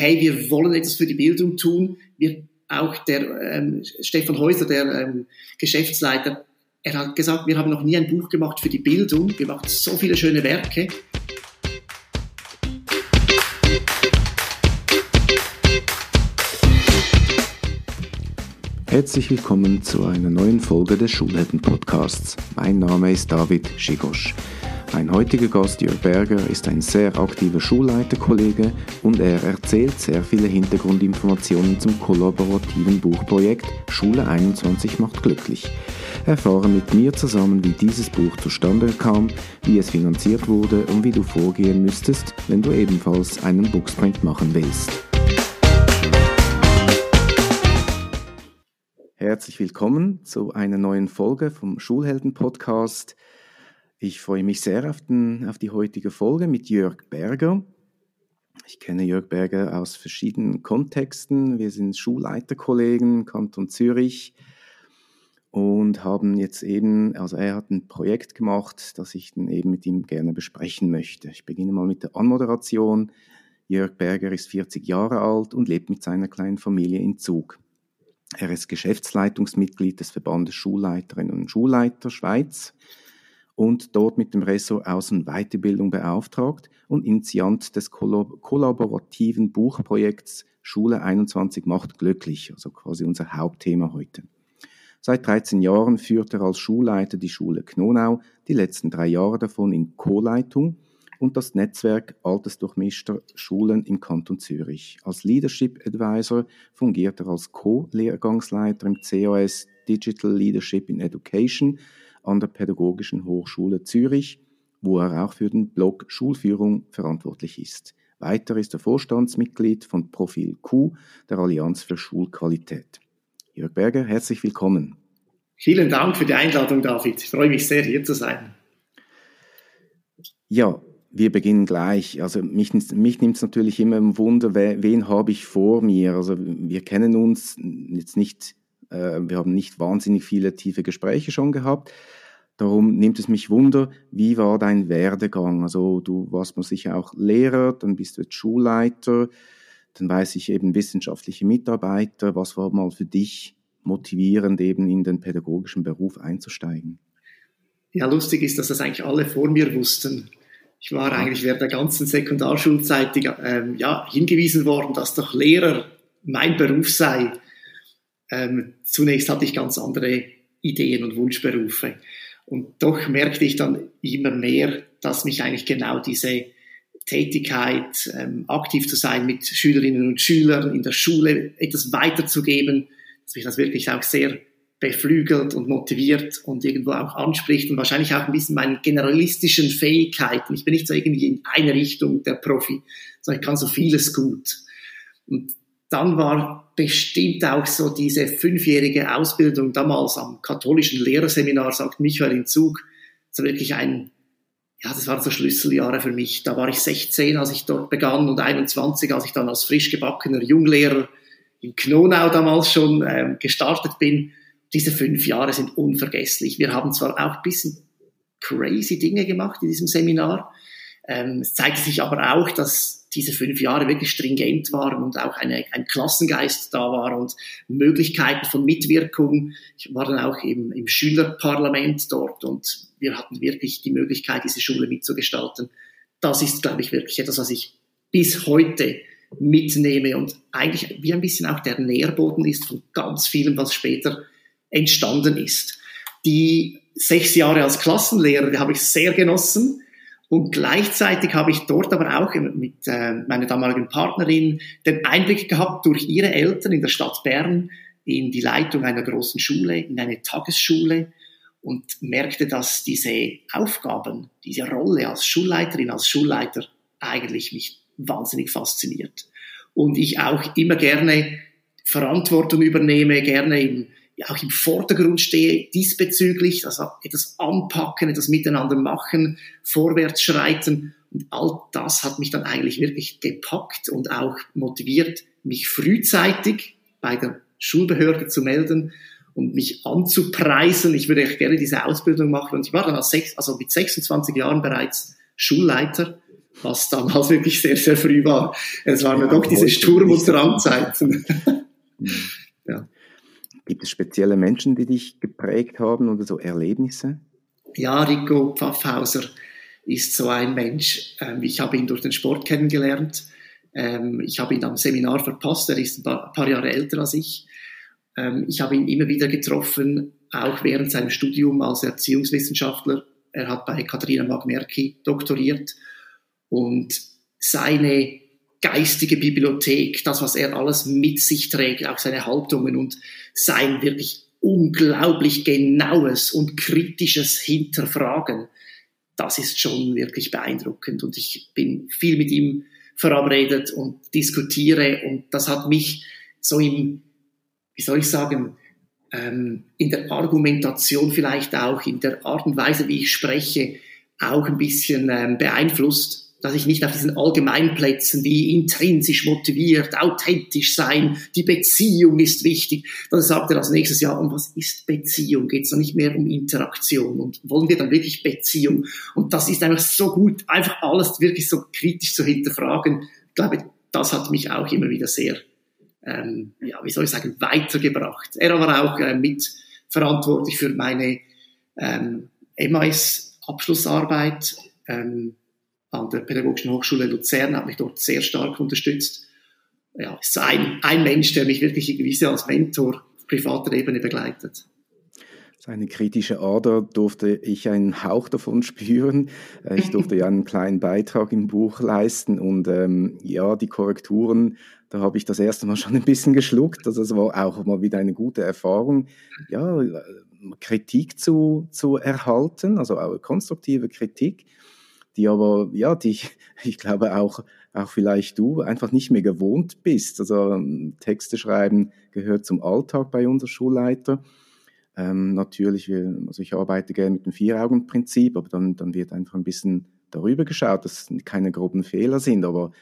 hey, wir wollen etwas für die Bildung tun. Wir, auch der ähm, Stefan Häuser, der ähm, Geschäftsleiter, er hat gesagt, wir haben noch nie ein Buch gemacht für die Bildung. Wir machen so viele schöne Werke. Herzlich willkommen zu einer neuen Folge des Schulhelden-Podcasts. Mein Name ist David Schigosch. Mein heutiger Gast Jörg Berger ist ein sehr aktiver Schulleiterkollege und er erzählt sehr viele Hintergrundinformationen zum kollaborativen Buchprojekt Schule 21 macht glücklich. Erfahre mit mir zusammen, wie dieses Buch zustande kam, wie es finanziert wurde und wie du vorgehen müsstest, wenn du ebenfalls einen Booksprint machen willst. Herzlich willkommen zu einer neuen Folge vom Schulhelden-Podcast. Ich freue mich sehr auf, den, auf die heutige Folge mit Jörg Berger. Ich kenne Jörg Berger aus verschiedenen Kontexten. Wir sind Schulleiterkollegen im Kanton Zürich und haben jetzt eben, also er hat ein Projekt gemacht, das ich dann eben mit ihm gerne besprechen möchte. Ich beginne mal mit der Anmoderation. Jörg Berger ist 40 Jahre alt und lebt mit seiner kleinen Familie in Zug. Er ist Geschäftsleitungsmitglied des Verbandes Schulleiterinnen und Schulleiter Schweiz und dort mit dem Ressort Außen- und Weiterbildung beauftragt und Initiant des kollaborativen Buchprojekts Schule 21 macht glücklich, also quasi unser Hauptthema heute. Seit 13 Jahren führt er als Schulleiter die Schule Knonau, die letzten drei Jahre davon in Co-Leitung und das Netzwerk altersdurchmischter Schulen im Kanton Zürich. Als Leadership Advisor fungiert er als Co-Lehrgangsleiter im COS Digital Leadership in Education an der Pädagogischen Hochschule Zürich, wo er auch für den Blog Schulführung verantwortlich ist. Weiter ist er Vorstandsmitglied von Profil Q, der Allianz für Schulqualität. Jörg Berger, herzlich willkommen. Vielen Dank für die Einladung, David. Ich freue mich sehr, hier zu sein. Ja, wir beginnen gleich. Also mich, mich nimmt es natürlich immer im Wunder, wen, wen habe ich vor mir. Also wir kennen uns jetzt nicht, wir haben nicht wahnsinnig viele tiefe Gespräche schon gehabt. Darum nimmt es mich Wunder, wie war dein Werdegang? Also du warst mal sicher auch Lehrer, dann bist du jetzt Schulleiter, dann weiß ich eben wissenschaftliche Mitarbeiter. Was war mal für dich motivierend, eben in den pädagogischen Beruf einzusteigen? Ja, lustig ist, dass das eigentlich alle vor mir wussten. Ich war eigentlich während der ganzen Sekundarschulzeit ähm, ja, hingewiesen worden, dass doch Lehrer mein Beruf sei. Ähm, zunächst hatte ich ganz andere Ideen und Wunschberufe. Und doch merkte ich dann immer mehr, dass mich eigentlich genau diese Tätigkeit, ähm, aktiv zu sein mit Schülerinnen und Schülern in der Schule, etwas weiterzugeben, dass mich das wirklich auch sehr beflügelt und motiviert und irgendwo auch anspricht und wahrscheinlich auch ein bisschen meinen generalistischen Fähigkeiten. Ich bin nicht so irgendwie in eine Richtung der Profi, sondern ich kann so vieles gut. Und dann war bestimmt auch so diese fünfjährige Ausbildung damals am katholischen Lehrerseminar St. Michael in Zug, so wirklich ein, ja, das waren so Schlüsseljahre für mich. Da war ich 16, als ich dort begann und 21, als ich dann als frisch gebackener Junglehrer in Knonau damals schon ähm, gestartet bin diese fünf Jahre sind unvergesslich. Wir haben zwar auch ein bisschen crazy Dinge gemacht in diesem Seminar. Ähm, es zeigte sich aber auch, dass diese fünf Jahre wirklich stringent waren und auch eine, ein Klassengeist da war und Möglichkeiten von Mitwirkung. Ich war dann auch im, im Schülerparlament dort und wir hatten wirklich die Möglichkeit, diese Schule mitzugestalten. Das ist, glaube ich, wirklich etwas, was ich bis heute mitnehme und eigentlich wie ein bisschen auch der Nährboden ist von ganz vielem, was später entstanden ist. Die sechs Jahre als Klassenlehrer, die habe ich sehr genossen. Und gleichzeitig habe ich dort aber auch mit äh, meiner damaligen Partnerin den Einblick gehabt durch ihre Eltern in der Stadt Bern in die Leitung einer großen Schule, in eine Tagesschule und merkte, dass diese Aufgaben, diese Rolle als Schulleiterin, als Schulleiter eigentlich mich wahnsinnig fasziniert. Und ich auch immer gerne Verantwortung übernehme, gerne im auch im Vordergrund stehe diesbezüglich, also etwas anpacken, etwas miteinander machen, vorwärts schreiten. Und all das hat mich dann eigentlich wirklich gepackt und auch motiviert, mich frühzeitig bei der Schulbehörde zu melden und mich anzupreisen. Ich würde gerne diese Ausbildung machen. Und ich war dann als sechs, also mit 26 Jahren bereits Schulleiter was damals wirklich sehr, sehr früh war. Es waren ja, doch diese Sturm- und Drangzeiten. ja. Gibt es spezielle Menschen, die dich geprägt haben oder so Erlebnisse? Ja, Rico Pfaffhauser ist so ein Mensch. Ähm, ich habe ihn durch den Sport kennengelernt. Ähm, ich habe ihn am Seminar verpasst. Er ist ein paar Jahre älter als ich. Ähm, ich habe ihn immer wieder getroffen, auch während seinem Studium als Erziehungswissenschaftler. Er hat bei Katharina Magmerki doktoriert und seine geistige Bibliothek, das, was er alles mit sich trägt, auch seine Haltungen und sein wirklich unglaublich genaues und kritisches Hinterfragen, das ist schon wirklich beeindruckend. Und ich bin viel mit ihm verabredet und diskutiere und das hat mich so im, wie soll ich sagen, ähm, in der Argumentation vielleicht auch, in der Art und Weise, wie ich spreche, auch ein bisschen ähm, beeinflusst dass ich nicht auf diesen Allgemeinplätzen wie intrinsisch motiviert, authentisch sein, die Beziehung ist wichtig. Dann sagt er als nächstes Jahr, um was ist Beziehung? Geht es dann nicht mehr um Interaktion? Und wollen wir dann wirklich Beziehung? Und das ist einfach so gut, einfach alles wirklich so kritisch zu hinterfragen. Ich glaube, das hat mich auch immer wieder sehr, ähm, ja, wie soll ich sagen, weitergebracht. Er war auch äh, mitverantwortlich für meine ähm, MAS-Abschlussarbeit. Ähm, an der Pädagogischen Hochschule Luzern, hat mich dort sehr stark unterstützt. Ja, ist ein, ein Mensch, der mich wirklich irgendwie als Mentor auf privater Ebene begleitet. Seine kritische Ader durfte ich einen Hauch davon spüren. Äh, ich durfte ja einen kleinen Beitrag im Buch leisten und ähm, ja, die Korrekturen, da habe ich das erste Mal schon ein bisschen geschluckt. Also es war auch mal wieder eine gute Erfahrung, ja, Kritik zu, zu erhalten, also auch konstruktive Kritik die aber, ja, die, ich glaube auch, auch vielleicht du einfach nicht mehr gewohnt bist. Also ähm, Texte schreiben gehört zum Alltag bei unserem Schulleiter. Ähm, natürlich, also ich arbeite gerne mit dem Vier-Augen-Prinzip, aber dann, dann wird einfach ein bisschen darüber geschaut, dass keine groben Fehler sind, aber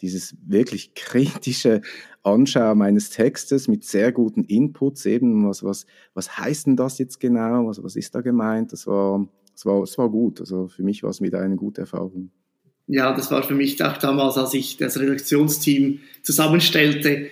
dieses wirklich kritische Anschauen meines Textes mit sehr guten Inputs, eben was, was, was heißt denn das jetzt genau, was, was ist da gemeint, das war, es war, es war gut. Also für mich war es wieder eine gute Erfahrung. Ja, das war für mich auch damals, als ich das Redaktionsteam zusammenstellte,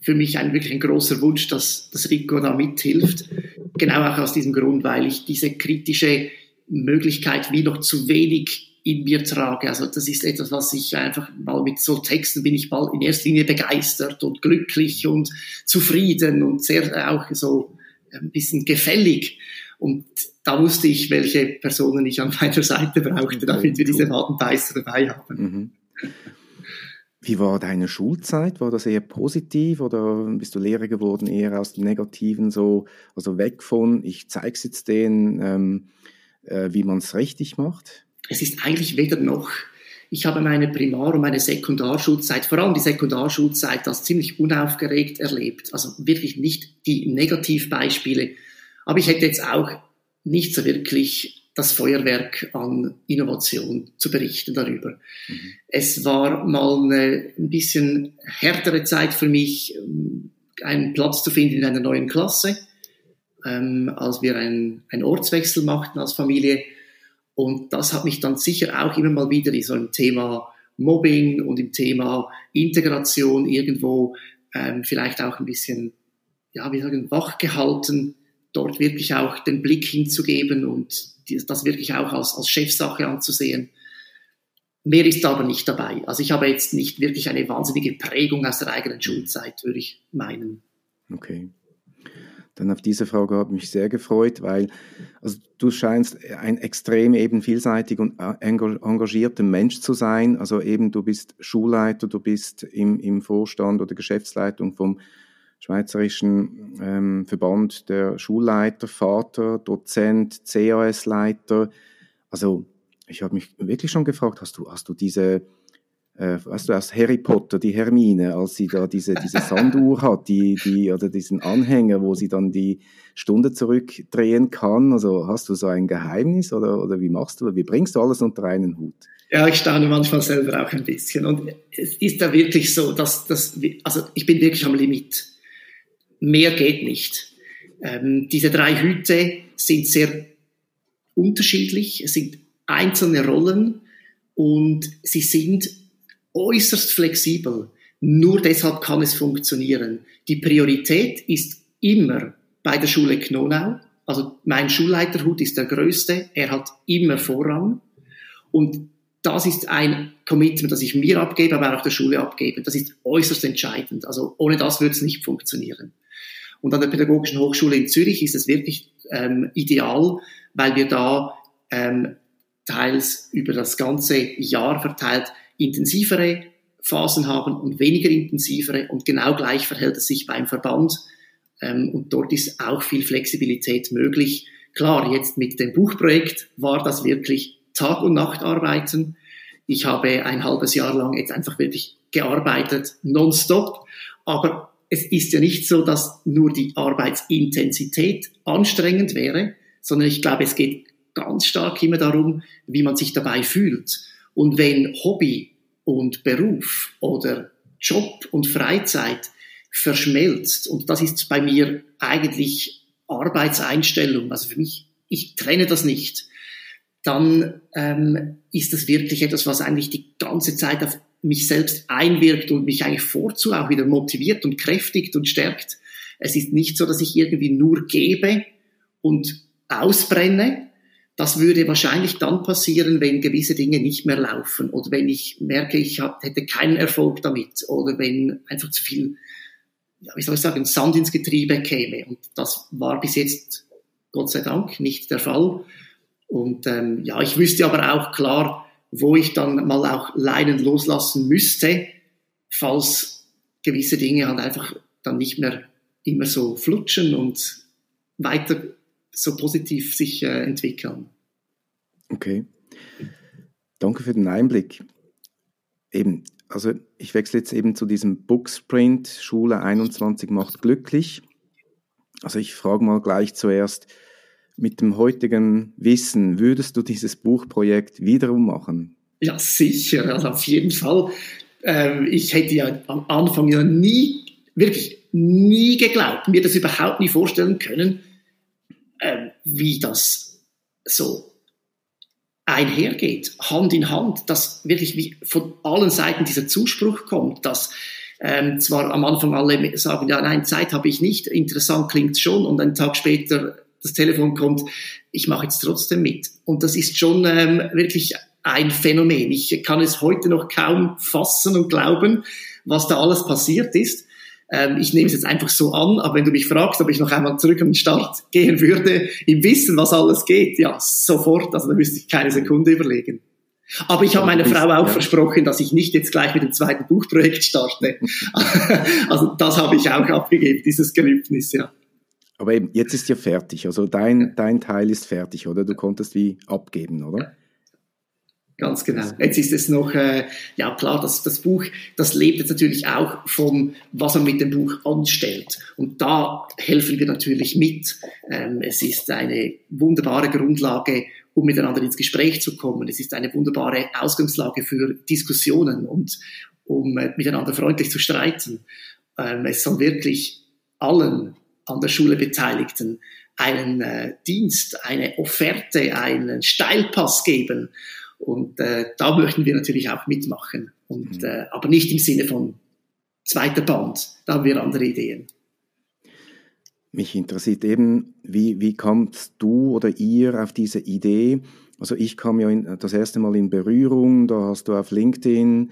für mich ein wirklich ein großer Wunsch, dass, dass Rico da mithilft. Genau auch aus diesem Grund, weil ich diese kritische Möglichkeit wie noch zu wenig in mir trage. Also das ist etwas, was ich einfach mal mit so Texten bin ich mal in erster Linie begeistert und glücklich und zufrieden und sehr auch so ein bisschen gefällig. Und da wusste ich, welche Personen ich an meiner Seite brauchte, damit wir diese Wadenbeißer dabei haben. Mhm. Wie war deine Schulzeit? War das eher positiv oder bist du Lehrer geworden eher aus dem Negativen so, also weg von, ich zeig's jetzt denen, ähm, äh, wie man es richtig macht? Es ist eigentlich weder noch. Ich habe meine Primar- und meine Sekundarschulzeit, vor allem die Sekundarschulzeit, als ziemlich unaufgeregt erlebt. Also wirklich nicht die Negativbeispiele aber ich hätte jetzt auch nicht so wirklich das Feuerwerk an Innovation zu berichten darüber. Mhm. Es war mal eine ein bisschen härtere Zeit für mich, einen Platz zu finden in einer neuen Klasse, ähm, als wir einen, einen Ortswechsel machten als Familie. Und das hat mich dann sicher auch immer mal wieder in so einem Thema Mobbing und im Thema Integration irgendwo ähm, vielleicht auch ein bisschen, ja, wie sagen, wachgehalten dort wirklich auch den Blick hinzugeben und das wirklich auch als, als Chefsache anzusehen. Mehr ist aber nicht dabei. Also ich habe jetzt nicht wirklich eine wahnsinnige Prägung aus der eigenen Schulzeit, würde ich meinen. Okay. Dann auf diese Frage habe ich mich sehr gefreut, weil also du scheinst ein extrem eben vielseitig und äh, engagierter Mensch zu sein. Also eben du bist Schulleiter, du bist im, im Vorstand oder Geschäftsleitung vom Schweizerischen ähm, Verband der Schulleiter, Vater, Dozent, CAS-Leiter. Also ich habe mich wirklich schon gefragt, hast du, hast du diese, äh, weißt du, aus Harry Potter, die Hermine, als sie da diese, diese Sanduhr hat, die, die, oder diesen Anhänger, wo sie dann die Stunde zurückdrehen kann. Also hast du so ein Geheimnis oder, oder wie machst du, wie bringst du alles unter einen Hut? Ja, ich staune manchmal selber auch ein bisschen. Und es ist da wirklich so, dass, dass also ich bin wirklich am Limit mehr geht nicht. Ähm, diese drei Hüte sind sehr unterschiedlich, es sind einzelne Rollen und sie sind äußerst flexibel. Nur deshalb kann es funktionieren. Die Priorität ist immer bei der Schule Knonau. Also mein Schulleiterhut ist der größte. Er hat immer Vorrang. Und das ist ein Commitment, das ich mir abgebe, aber auch der Schule abgebe. Das ist äußerst entscheidend. Also ohne das würde es nicht funktionieren. Und an der Pädagogischen Hochschule in Zürich ist es wirklich ähm, ideal, weil wir da ähm, teils über das ganze Jahr verteilt intensivere Phasen haben und weniger intensivere und genau gleich verhält es sich beim Verband ähm, und dort ist auch viel Flexibilität möglich. Klar, jetzt mit dem Buchprojekt war das wirklich Tag und Nacht arbeiten. Ich habe ein halbes Jahr lang jetzt einfach wirklich gearbeitet, nonstop, aber es ist ja nicht so, dass nur die Arbeitsintensität anstrengend wäre, sondern ich glaube, es geht ganz stark immer darum, wie man sich dabei fühlt. Und wenn Hobby und Beruf oder Job und Freizeit verschmelzt, und das ist bei mir eigentlich Arbeitseinstellung, also für mich, ich trenne das nicht, dann ähm, ist das wirklich etwas, was eigentlich die ganze Zeit auf mich selbst einwirkt und mich eigentlich vorzu auch wieder motiviert und kräftigt und stärkt. Es ist nicht so, dass ich irgendwie nur gebe und ausbrenne. Das würde wahrscheinlich dann passieren, wenn gewisse Dinge nicht mehr laufen oder wenn ich merke, ich hätte keinen Erfolg damit oder wenn einfach zu viel, ja, wie soll ich sagen, Sand ins Getriebe käme. Und das war bis jetzt, Gott sei Dank, nicht der Fall. Und ähm, ja, ich wüsste aber auch klar, wo ich dann mal auch Leinen loslassen müsste, falls gewisse Dinge halt einfach dann nicht mehr immer so flutschen und weiter so positiv sich äh, entwickeln. Okay. Danke für den Einblick. Eben, also ich wechsle jetzt eben zu diesem Booksprint, Schule 21 macht glücklich. Also ich frage mal gleich zuerst, mit dem heutigen Wissen, würdest du dieses Buchprojekt wiederum machen? Ja, sicher, also auf jeden Fall. Ähm, ich hätte ja am Anfang ja nie, wirklich nie geglaubt, mir das überhaupt nie vorstellen können, ähm, wie das so einhergeht, Hand in Hand, dass wirklich von allen Seiten dieser Zuspruch kommt, dass ähm, zwar am Anfang alle sagen, ja, nein, Zeit habe ich nicht, interessant klingt schon, und einen Tag später das Telefon kommt, ich mache jetzt trotzdem mit. Und das ist schon ähm, wirklich ein Phänomen. Ich kann es heute noch kaum fassen und glauben, was da alles passiert ist. Ähm, ich nehme es jetzt einfach so an, aber wenn du mich fragst, ob ich noch einmal zurück an den Start gehen würde, im Wissen, was alles geht, ja, sofort, also da müsste ich keine Sekunde überlegen. Aber ich habe meiner Frau auch ja. versprochen, dass ich nicht jetzt gleich mit dem zweiten Buchprojekt starte. also das habe ich auch abgegeben, dieses Gelübnis, ja. Aber eben, jetzt ist ja fertig. Also dein, dein Teil ist fertig, oder? Du konntest wie abgeben, oder? Ganz genau. Jetzt ist es noch, äh, ja klar, das, das Buch, das lebt jetzt natürlich auch vom, was man mit dem Buch anstellt. Und da helfen wir natürlich mit. Ähm, es ist eine wunderbare Grundlage, um miteinander ins Gespräch zu kommen. Es ist eine wunderbare Ausgangslage für Diskussionen und um äh, miteinander freundlich zu streiten. Ähm, es soll wirklich allen an der Schule Beteiligten einen äh, Dienst, eine Offerte, einen Steilpass geben. Und äh, da möchten wir natürlich auch mitmachen. Und, mhm. äh, aber nicht im Sinne von zweiter Band. Da haben wir andere Ideen. Mich interessiert eben, wie, wie kommst du oder ihr auf diese Idee? Also ich kam ja in, das erste Mal in Berührung, da hast du auf LinkedIn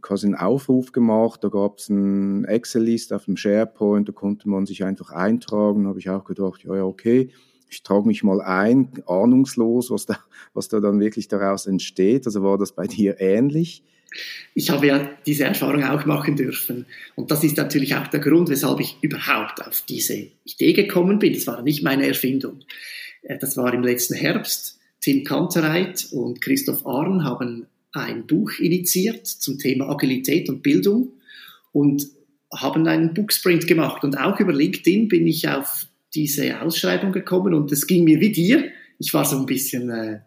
quasi einen Aufruf gemacht, da gab es einen Excel-List auf dem SharePoint, da konnte man sich einfach eintragen, da habe ich auch gedacht, ja, ja, okay, ich trage mich mal ein, ahnungslos, was da, was da dann wirklich daraus entsteht. Also war das bei dir ähnlich? Ich habe ja diese Erfahrung auch machen dürfen. Und das ist natürlich auch der Grund, weshalb ich überhaupt auf diese Idee gekommen bin. Das war nicht meine Erfindung. Äh, das war im letzten Herbst. Tim Kantereit und Christoph Arn haben ein Buch initiiert zum Thema Agilität und Bildung und haben einen Booksprint gemacht. Und auch über LinkedIn bin ich auf diese Ausschreibung gekommen und es ging mir wie dir. Ich war so ein bisschen äh,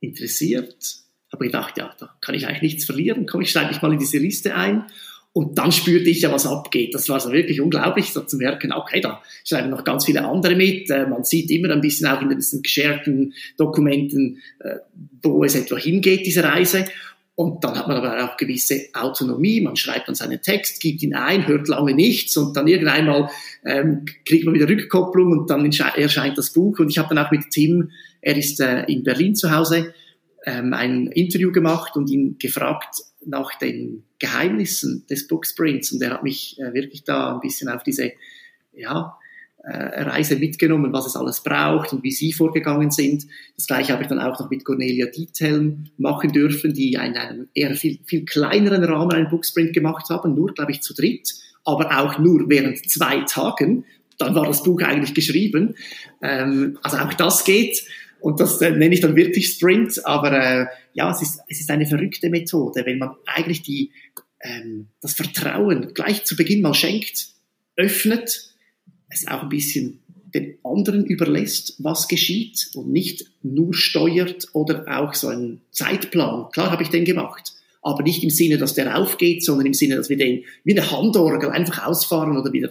interessiert, habe gedacht, ja, da kann ich eigentlich nichts verlieren. Komm, ich schreibe mich mal in diese Liste ein. Und dann spürte ich ja, was abgeht. Das war so wirklich unglaublich, so zu merken, okay, da schreiben noch ganz viele andere mit. Äh, man sieht immer ein bisschen auch in diesen gescherten Dokumenten, äh, wo es etwa hingeht, diese Reise. Und dann hat man aber auch gewisse Autonomie. Man schreibt dann seinen Text, gibt ihn ein, hört lange nichts und dann irgendeinmal ähm, kriegt man wieder Rückkopplung und dann erscheint das Buch. Und ich habe dann auch mit Tim, er ist äh, in Berlin zu Hause, ähm, ein Interview gemacht und ihn gefragt nach den Geheimnissen des Booksprints. Und er hat mich äh, wirklich da ein bisschen auf diese ja, äh, Reise mitgenommen, was es alles braucht und wie sie vorgegangen sind. Das gleiche habe ich dann auch noch mit Cornelia Diethelm machen dürfen, die in einem eher viel, viel kleineren Rahmen einen Booksprint gemacht haben, nur, glaube ich, zu dritt, aber auch nur während zwei Tagen. Dann war das Buch eigentlich geschrieben. Ähm, also auch das geht. Und das äh, nenne ich dann wirklich Sprint. Aber äh, ja, es ist, es ist eine verrückte Methode, wenn man eigentlich die, ähm, das Vertrauen gleich zu Beginn mal schenkt, öffnet es auch ein bisschen den anderen überlässt, was geschieht und nicht nur steuert oder auch so einen Zeitplan. Klar habe ich den gemacht, aber nicht im Sinne, dass der aufgeht, sondern im Sinne, dass wir den wie eine Handorgel einfach ausfahren oder wieder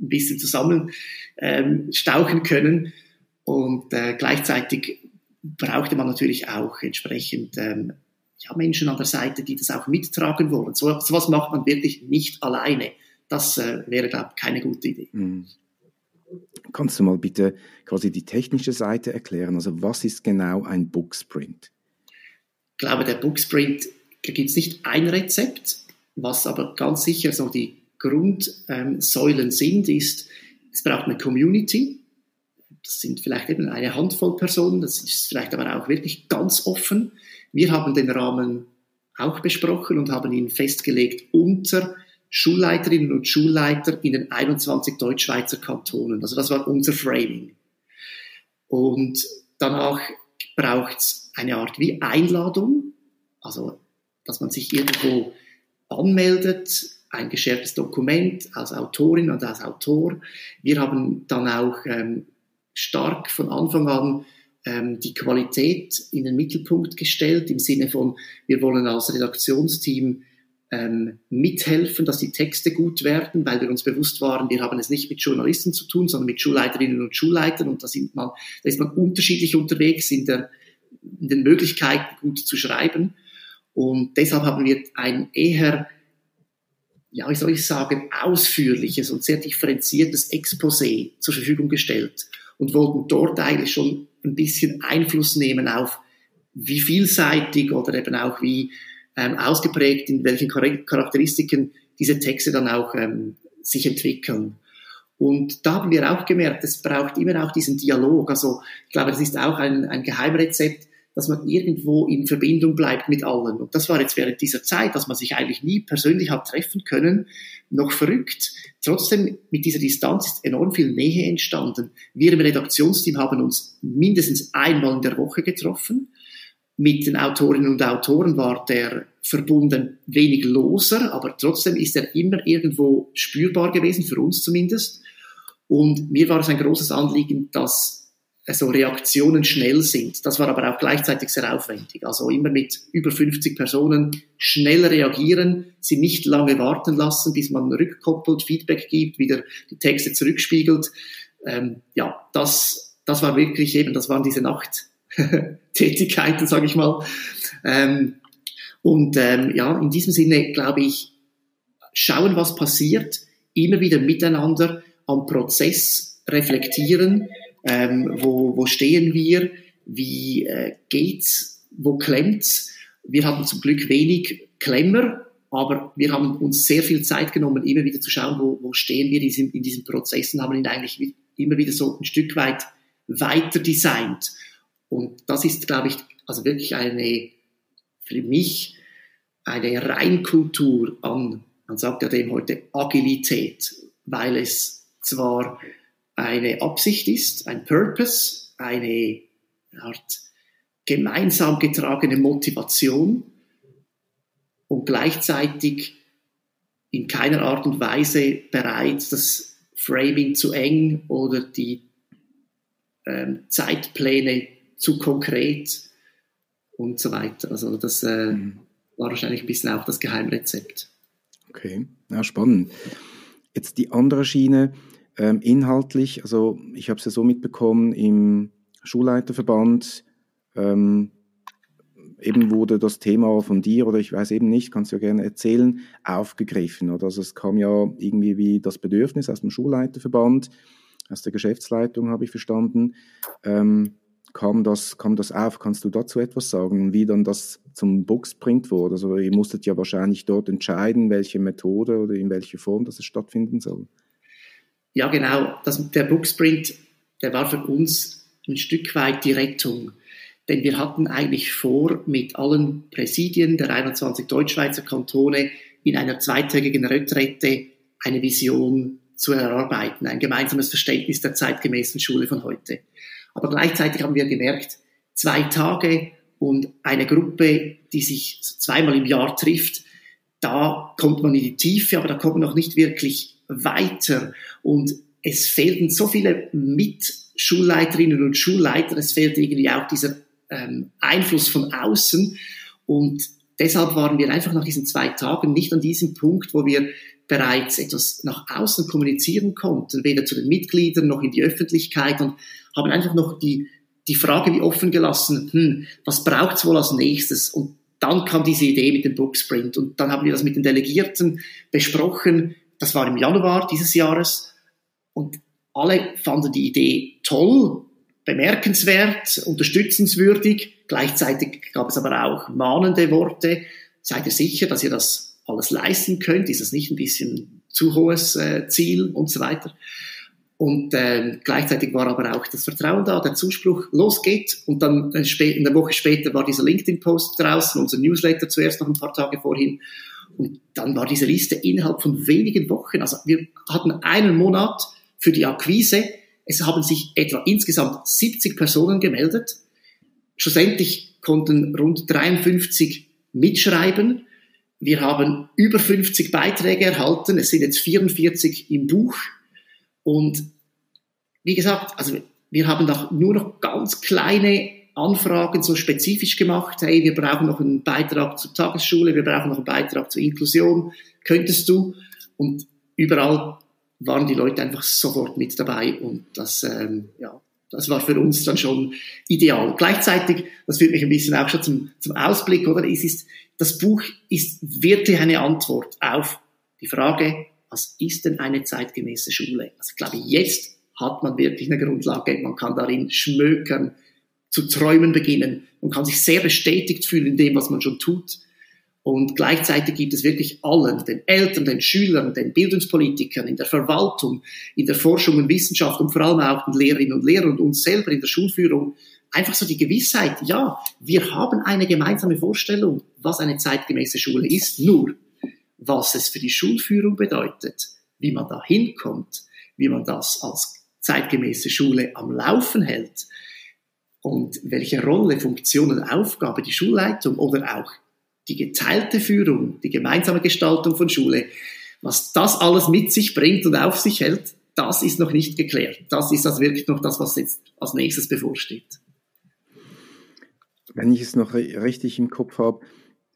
ein bisschen zusammen ähm, stauchen können. Und äh, gleichzeitig brauchte man natürlich auch entsprechend ähm, ja, Menschen an der Seite, die das auch mittragen wollen. So, so was macht man wirklich nicht alleine. Das äh, wäre, glaube ich, keine gute Idee. Mhm. Kannst du mal bitte quasi die technische Seite erklären? Also was ist genau ein Booksprint? Ich glaube, der Booksprint, da gibt es nicht ein Rezept. Was aber ganz sicher so die Grundsäulen ähm, sind, ist, es braucht eine Community. Das sind vielleicht eben eine Handvoll Personen, das ist vielleicht aber auch wirklich ganz offen. Wir haben den Rahmen auch besprochen und haben ihn festgelegt unter Schulleiterinnen und Schulleiter in den 21 Deutschschweizer Kantonen. Also das war unser Framing. Und danach braucht es eine Art wie Einladung, also dass man sich irgendwo anmeldet, ein geschertes Dokument als Autorin und als Autor. Wir haben dann auch ähm, stark von Anfang an ähm, die Qualität in den Mittelpunkt gestellt, im Sinne von, wir wollen als Redaktionsteam ähm, mithelfen, dass die Texte gut werden, weil wir uns bewusst waren, wir haben es nicht mit Journalisten zu tun, sondern mit Schulleiterinnen und Schulleitern und da, sind man, da ist man unterschiedlich unterwegs in, der, in den Möglichkeiten, gut zu schreiben. Und deshalb haben wir ein eher, ja, wie soll ich sagen, ausführliches und sehr differenziertes Exposé zur Verfügung gestellt und wollten dort eigentlich schon ein bisschen Einfluss nehmen auf, wie vielseitig oder eben auch wie, ähm, ausgeprägt, in welchen Charakteristiken diese Texte dann auch ähm, sich entwickeln. Und da haben wir auch gemerkt, es braucht immer auch diesen Dialog. Also ich glaube, das ist auch ein, ein Geheimrezept, dass man irgendwo in Verbindung bleibt mit allen. Und das war jetzt während dieser Zeit, dass man sich eigentlich nie persönlich hat treffen können, noch verrückt. Trotzdem mit dieser Distanz ist enorm viel Nähe entstanden. Wir im Redaktionsteam haben uns mindestens einmal in der Woche getroffen mit den Autorinnen und Autoren war der verbunden wenig loser, aber trotzdem ist er immer irgendwo spürbar gewesen, für uns zumindest. Und mir war es ein großes Anliegen, dass so Reaktionen schnell sind. Das war aber auch gleichzeitig sehr aufwendig. Also immer mit über 50 Personen schnell reagieren, sie nicht lange warten lassen, bis man rückkoppelt, Feedback gibt, wieder die Texte zurückspiegelt. Ähm, ja, das, das war wirklich eben, das waren diese Nacht, Tätigkeiten, sage ich mal. Ähm, und ähm, ja, in diesem Sinne glaube ich, schauen, was passiert, immer wieder miteinander am Prozess reflektieren, ähm, wo, wo stehen wir, wie äh, geht's, wo klemmt's. Wir hatten zum Glück wenig Klemmer, aber wir haben uns sehr viel Zeit genommen, immer wieder zu schauen, wo, wo stehen wir in diesen, in diesen Prozessen, haben ihn eigentlich immer wieder so ein Stück weit weiter designt. Und das ist, glaube ich, also wirklich eine, für mich, eine Reinkultur an, man sagt ja dem heute Agilität, weil es zwar eine Absicht ist, ein Purpose, eine Art gemeinsam getragene Motivation und gleichzeitig in keiner Art und Weise bereit, das Framing zu eng oder die ähm, Zeitpläne zu konkret und so weiter. Also das äh, mhm. war wahrscheinlich ein bisschen auch das Geheimrezept. Okay, ja, spannend. Jetzt die andere Schiene, ähm, inhaltlich, also ich habe es ja so mitbekommen, im Schulleiterverband ähm, eben wurde das Thema von dir oder ich weiß eben nicht, kannst du ja gerne erzählen, aufgegriffen. Oder? Also es kam ja irgendwie wie das Bedürfnis aus dem Schulleiterverband, aus der Geschäftsleitung habe ich verstanden, ähm, kam, das, kam das auf. Kannst du dazu etwas sagen, wie dann das zum Boxprint wurde? Also ihr musstet ja wahrscheinlich dort entscheiden, welche Methode oder in welcher Form das stattfinden soll. Ja, genau. Das, der Boxprint, der war für uns ein Stück weit die Rettung denn wir hatten eigentlich vor, mit allen Präsidien der 21 Deutschschweizer Kantone in einer zweitägigen Retrette eine Vision zu erarbeiten, ein gemeinsames Verständnis der zeitgemäßen Schule von heute. Aber gleichzeitig haben wir gemerkt, zwei Tage und eine Gruppe, die sich zweimal im Jahr trifft, da kommt man in die Tiefe, aber da kommt man noch nicht wirklich weiter. Und es fehlten so viele Mitschulleiterinnen und Schulleiter, es fehlt irgendwie auch dieser ähm, Einfluss von außen. Und deshalb waren wir einfach nach diesen zwei Tagen nicht an diesem Punkt, wo wir bereits etwas nach außen kommunizieren konnten, weder zu den Mitgliedern noch in die Öffentlichkeit und haben einfach noch die, die Frage wie offen gelassen, hm, was braucht's wohl als nächstes? Und dann kam diese Idee mit dem Booksprint und dann haben wir das mit den Delegierten besprochen. Das war im Januar dieses Jahres und alle fanden die Idee toll bemerkenswert, unterstützenswürdig. Gleichzeitig gab es aber auch mahnende Worte. Seid ihr sicher, dass ihr das alles leisten könnt? Ist das nicht ein bisschen zu hohes äh, Ziel und so weiter? Und äh, gleichzeitig war aber auch das Vertrauen da, der Zuspruch, los geht. Und dann äh, eine Woche später war dieser LinkedIn-Post draußen, unser Newsletter zuerst noch ein paar Tage vorhin. Und dann war diese Liste innerhalb von wenigen Wochen. Also wir hatten einen Monat für die Akquise es haben sich etwa insgesamt 70 Personen gemeldet. Schlussendlich konnten rund 53 mitschreiben. Wir haben über 50 Beiträge erhalten. Es sind jetzt 44 im Buch. Und wie gesagt, also wir haben doch nur noch ganz kleine Anfragen so spezifisch gemacht. Hey, wir brauchen noch einen Beitrag zur Tagesschule, wir brauchen noch einen Beitrag zur Inklusion. Könntest du? Und überall waren die Leute einfach sofort mit dabei und das, ähm, ja, das war für uns dann schon ideal. Gleichzeitig, das führt mich ein bisschen auch schon zum, zum Ausblick, oder? Es ist, das Buch ist wirklich eine Antwort auf die Frage, was ist denn eine zeitgemäße Schule? Also ich glaube, jetzt hat man wirklich eine Grundlage, man kann darin schmökern, zu träumen beginnen, man kann sich sehr bestätigt fühlen in dem, was man schon tut. Und gleichzeitig gibt es wirklich allen, den Eltern, den Schülern, den Bildungspolitikern, in der Verwaltung, in der Forschung und Wissenschaft und vor allem auch den Lehrerinnen und Lehrern und uns selber in der Schulführung einfach so die Gewissheit, ja, wir haben eine gemeinsame Vorstellung, was eine zeitgemäße Schule ist, nur was es für die Schulführung bedeutet, wie man da hinkommt, wie man das als zeitgemäße Schule am Laufen hält und welche Rolle, Funktion und Aufgabe die Schulleitung oder auch die geteilte Führung, die gemeinsame Gestaltung von Schule, was das alles mit sich bringt und auf sich hält, das ist noch nicht geklärt. Das ist das wirklich noch das, was jetzt als nächstes bevorsteht. Wenn ich es noch richtig im Kopf habe,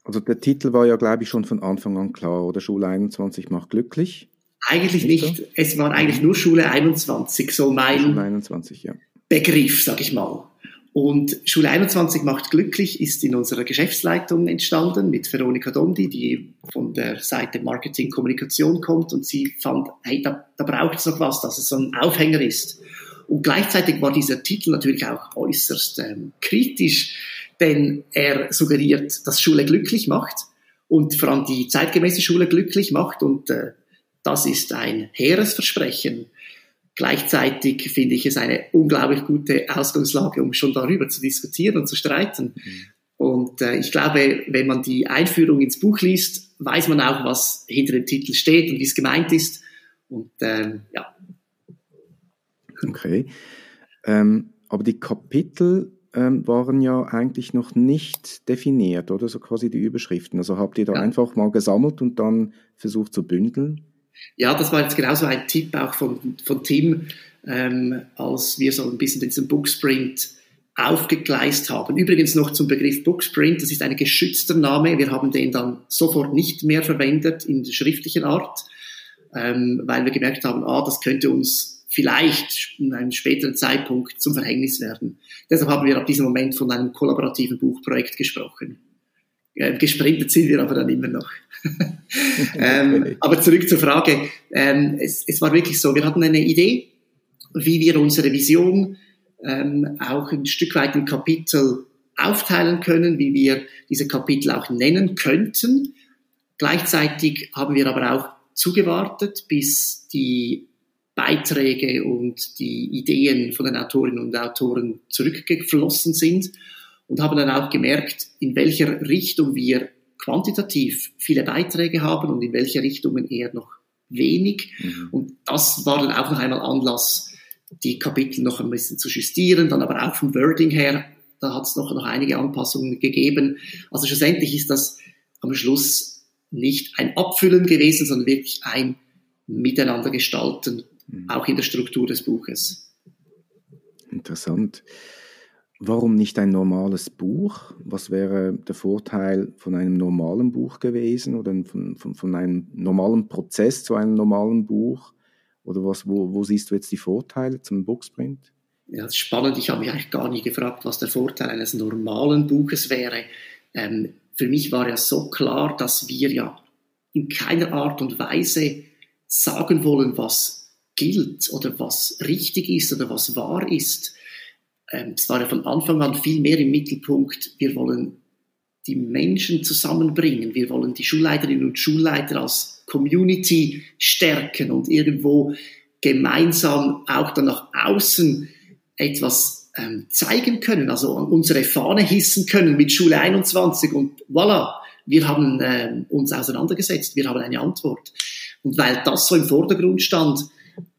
also der Titel war ja, glaube ich, schon von Anfang an klar, oder Schule 21 macht glücklich. Eigentlich nicht. Es war eigentlich nur Schule 21, so mein Schule 21, ja. Begriff, sag ich mal. Und Schule 21 macht glücklich ist in unserer Geschäftsleitung entstanden mit Veronika Dondi, die von der Seite Marketing Kommunikation kommt und sie fand, hey, da, da braucht es noch was, dass es so ein Aufhänger ist. Und gleichzeitig war dieser Titel natürlich auch äußerst ähm, kritisch, denn er suggeriert, dass Schule glücklich macht und vor allem die zeitgemäße Schule glücklich macht und äh, das ist ein hehres Versprechen. Gleichzeitig finde ich es eine unglaublich gute Ausgangslage, um schon darüber zu diskutieren und zu streiten. Mhm. Und äh, ich glaube, wenn man die Einführung ins Buch liest, weiß man auch, was hinter dem Titel steht und wie es gemeint ist. Und ähm, ja. Okay. Ähm, aber die Kapitel ähm, waren ja eigentlich noch nicht definiert, oder? So quasi die Überschriften. Also habt ihr da ja. einfach mal gesammelt und dann versucht zu bündeln? Ja, das war jetzt genauso ein Tipp auch von, von Tim, ähm, als wir so ein bisschen diesen Booksprint aufgegleist haben. Übrigens noch zum Begriff Booksprint, das ist ein geschützter Name. Wir haben den dann sofort nicht mehr verwendet in der schriftlichen Art, ähm, weil wir gemerkt haben, ah, das könnte uns vielleicht in einem späteren Zeitpunkt zum Verhängnis werden. Deshalb haben wir ab diesem Moment von einem kollaborativen Buchprojekt gesprochen. Äh, gesprintet sind wir aber dann immer noch. ähm, aber zurück zur Frage. Ähm, es, es war wirklich so, wir hatten eine Idee, wie wir unsere Vision ähm, auch ein Stück weit in Kapitel aufteilen können, wie wir diese Kapitel auch nennen könnten. Gleichzeitig haben wir aber auch zugewartet, bis die Beiträge und die Ideen von den Autorinnen und Autoren zurückgeflossen sind und haben dann auch gemerkt, in welcher Richtung wir quantitativ viele Beiträge haben und in welche Richtungen eher noch wenig. Mhm. Und das war dann auch noch einmal Anlass, die Kapitel noch ein bisschen zu justieren, dann aber auch vom Wording her, da hat es noch, noch einige Anpassungen gegeben. Also schlussendlich ist das am Schluss nicht ein Abfüllen gewesen, sondern wirklich ein Miteinander gestalten, mhm. auch in der Struktur des Buches. Interessant. Warum nicht ein normales Buch? Was wäre der Vorteil von einem normalen Buch gewesen oder von, von, von einem normalen Prozess zu einem normalen Buch? Oder was, wo, wo siehst du jetzt die Vorteile zum Booksprint? Ja, das ist spannend. Ich habe mich eigentlich gar nie gefragt, was der Vorteil eines normalen Buches wäre. Ähm, für mich war ja so klar, dass wir ja in keiner Art und Weise sagen wollen, was gilt oder was richtig ist oder was wahr ist. Ähm, es war ja von Anfang an viel mehr im Mittelpunkt. Wir wollen die Menschen zusammenbringen. Wir wollen die Schulleiterinnen und Schulleiter als Community stärken und irgendwo gemeinsam auch dann nach außen etwas ähm, zeigen können, also unsere Fahne hissen können mit Schule 21 und voilà, wir haben ähm, uns auseinandergesetzt, wir haben eine Antwort. Und weil das so im Vordergrund stand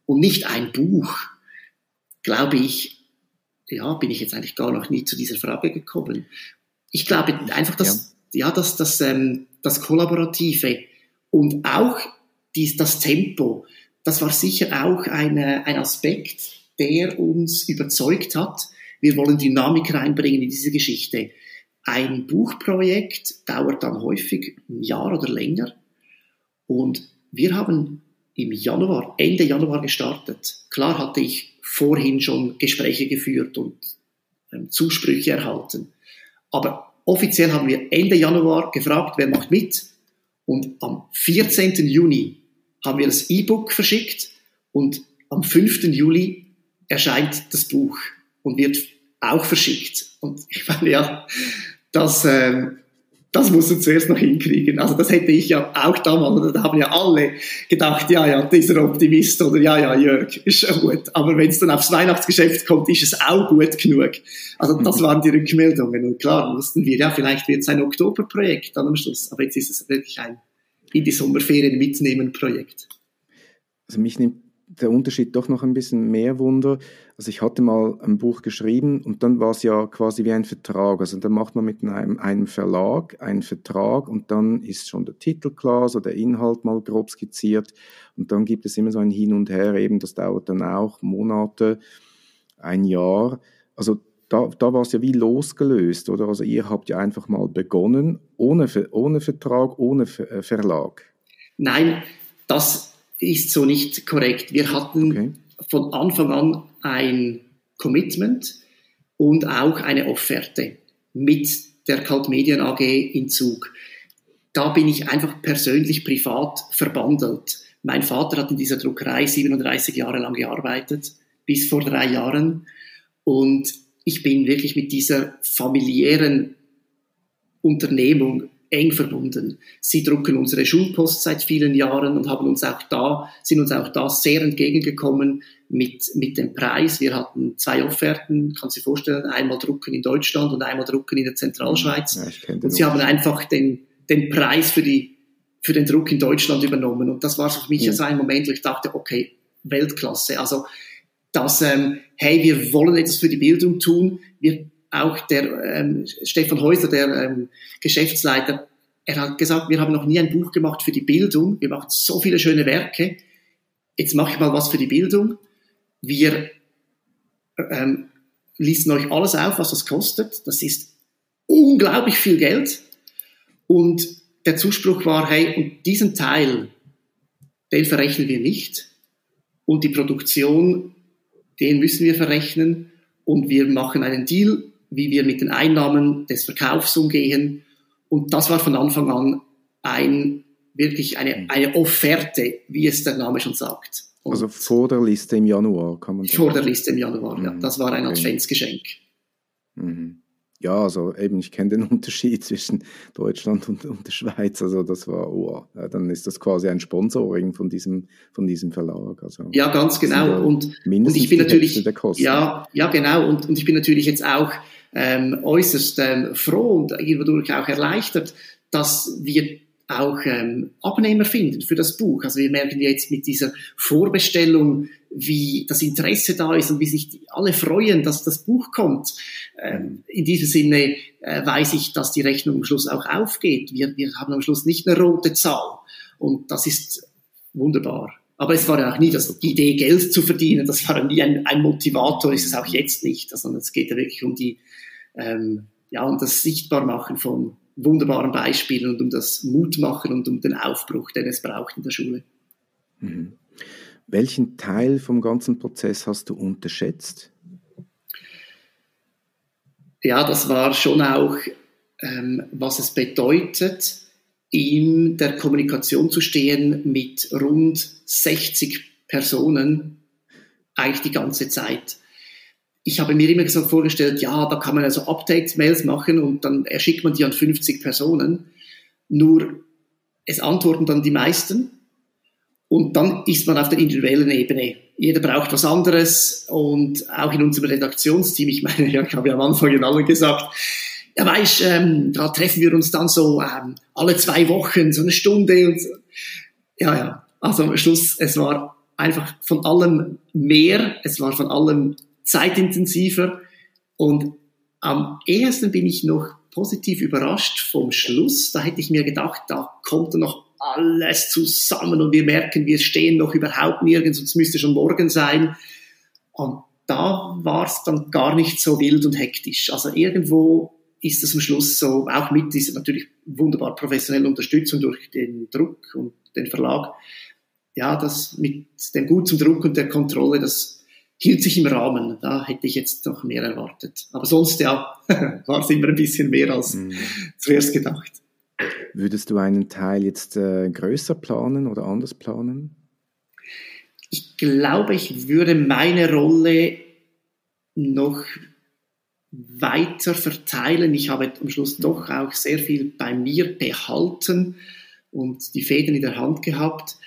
und nicht ein Buch, glaube ich, ja, bin ich jetzt eigentlich gar noch nie zu dieser Frage gekommen. Ich glaube einfach, dass, ja, ja dass, dass ähm, das Kollaborative und auch dies, das Tempo, das war sicher auch eine, ein Aspekt, der uns überzeugt hat. Wir wollen Dynamik reinbringen in diese Geschichte. Ein Buchprojekt dauert dann häufig ein Jahr oder länger. Und wir haben im Januar, Ende Januar gestartet. Klar hatte ich vorhin schon Gespräche geführt und ähm, Zusprüche erhalten. Aber offiziell haben wir Ende Januar gefragt, wer macht mit? Und am 14. Juni haben wir das E-Book verschickt und am 5. Juli erscheint das Buch und wird auch verschickt. Und ich meine, ja, das, ähm, das musst du zuerst noch hinkriegen. Also das hätte ich ja auch damals, da haben ja alle gedacht, ja, ja, dieser Optimist oder ja, ja, Jörg, ist schon gut. Aber wenn es dann aufs Weihnachtsgeschäft kommt, ist es auch gut genug. Also das mhm. waren die Rückmeldungen. Und klar wussten wir, ja, vielleicht wird es ein Oktoberprojekt dann am Schluss. Aber jetzt ist es wirklich ein in die Sommerferien mitnehmen Projekt. Also mich nimmt der Unterschied doch noch ein bisschen mehr Wunder. Also ich hatte mal ein Buch geschrieben und dann war es ja quasi wie ein Vertrag. Also dann macht man mit einem, einem Verlag einen Vertrag und dann ist schon der Titel klar, so der Inhalt mal grob skizziert und dann gibt es immer so ein Hin und Her eben, das dauert dann auch Monate, ein Jahr. Also da, da war es ja wie losgelöst, oder? Also ihr habt ja einfach mal begonnen, ohne, ohne Vertrag, ohne äh, Verlag. Nein, das ist so nicht korrekt. Wir hatten okay. von Anfang an ein Commitment und auch eine Offerte mit der Kalt Medien AG in Zug. Da bin ich einfach persönlich privat verbandelt. Mein Vater hat in dieser Druckerei 37 Jahre lang gearbeitet, bis vor drei Jahren. Und ich bin wirklich mit dieser familiären Unternehmung eng verbunden. Sie drucken unsere Schulpost seit vielen Jahren und haben uns auch da, sind uns auch da sehr entgegengekommen mit, mit dem Preis. Wir hatten zwei Offerten, kannst du dir vorstellen, einmal drucken in Deutschland und einmal drucken in der Zentralschweiz. Ja, und sie haben einfach den, den Preis für die, für den Druck in Deutschland übernommen. Und das war für mich ja. so ein Moment, wo ich dachte, okay, Weltklasse. Also, dass, ähm, hey, wir wollen etwas für die Bildung tun. Wir auch der ähm, Stefan Häuser, der ähm, Geschäftsleiter, er hat gesagt, wir haben noch nie ein Buch gemacht für die Bildung. Wir machen so viele schöne Werke. Jetzt mache ich mal was für die Bildung. Wir ähm, listen euch alles auf, was das kostet. Das ist unglaublich viel Geld. Und der Zuspruch war, hey, und diesen Teil, den verrechnen wir nicht. Und die Produktion, den müssen wir verrechnen. Und wir machen einen Deal, wie wir mit den Einnahmen des Verkaufs umgehen. Und das war von Anfang an ein, wirklich eine, eine Offerte, wie es der Name schon sagt. Und also vor der Liste im Januar kann man sagen. Vor der Liste im Januar, mhm. ja. Das war ein okay. Adventsgeschenk. Mhm ja, also eben, ich kenne den Unterschied zwischen Deutschland und, und, der Schweiz. Also das war, oh, dann ist das quasi ein Sponsoring von diesem, von diesem Verlag. Also ja, ganz genau. Und, und ich bin natürlich, ja, ja, genau. Und, und ich bin natürlich jetzt auch ähm, äußerst ähm, froh und irgendwo auch erleichtert, dass wir auch ähm, Abnehmer finden für das Buch. Also wir merken jetzt mit dieser Vorbestellung, wie das Interesse da ist und wie sich alle freuen, dass das Buch kommt. Ähm, in diesem Sinne äh, weiß ich, dass die Rechnung am Schluss auch aufgeht. Wir, wir haben am Schluss nicht eine rote Zahl und das ist wunderbar. Aber es war ja auch nie das, die Idee, Geld zu verdienen. Das war nie ein, ein Motivator, ist es auch jetzt nicht. Sondern es geht ja wirklich um die, ähm, ja, um das Sichtbarmachen von wunderbaren Beispielen und um das Mutmachen und um den Aufbruch, den es braucht in der Schule. Mhm. Welchen Teil vom ganzen Prozess hast du unterschätzt? Ja, das war schon auch, ähm, was es bedeutet, in der Kommunikation zu stehen mit rund 60 Personen, eigentlich die ganze Zeit ich habe mir immer so vorgestellt, ja, da kann man also Update-Mails machen und dann erschickt man die an 50 Personen. Nur es antworten dann die meisten und dann ist man auf der individuellen Ebene. Jeder braucht was anderes und auch in unserem Redaktionsteam, ich meine, ich habe ja am Anfang in allen gesagt, ja, weißt, ähm, da treffen wir uns dann so ähm, alle zwei Wochen, so eine Stunde und so. Ja, ja. Also am Schluss, es war einfach von allem mehr, es war von allem zeitintensiver und am ehesten bin ich noch positiv überrascht vom Schluss. Da hätte ich mir gedacht, da kommt noch alles zusammen und wir merken, wir stehen noch überhaupt nirgends und es müsste schon morgen sein. Und da war es dann gar nicht so wild und hektisch. Also irgendwo ist es am Schluss so, auch mit dieser natürlich wunderbar professionellen Unterstützung durch den Druck und den Verlag, ja, das mit dem guten Druck und der Kontrolle, das hielt sich im Rahmen. Da hätte ich jetzt noch mehr erwartet. Aber sonst ja, war es immer ein bisschen mehr als mhm. zuerst gedacht. Würdest du einen Teil jetzt äh, größer planen oder anders planen? Ich glaube, ich würde meine Rolle noch weiter verteilen. Ich habe am Schluss doch auch sehr viel bei mir behalten und die Fäden in der Hand gehabt.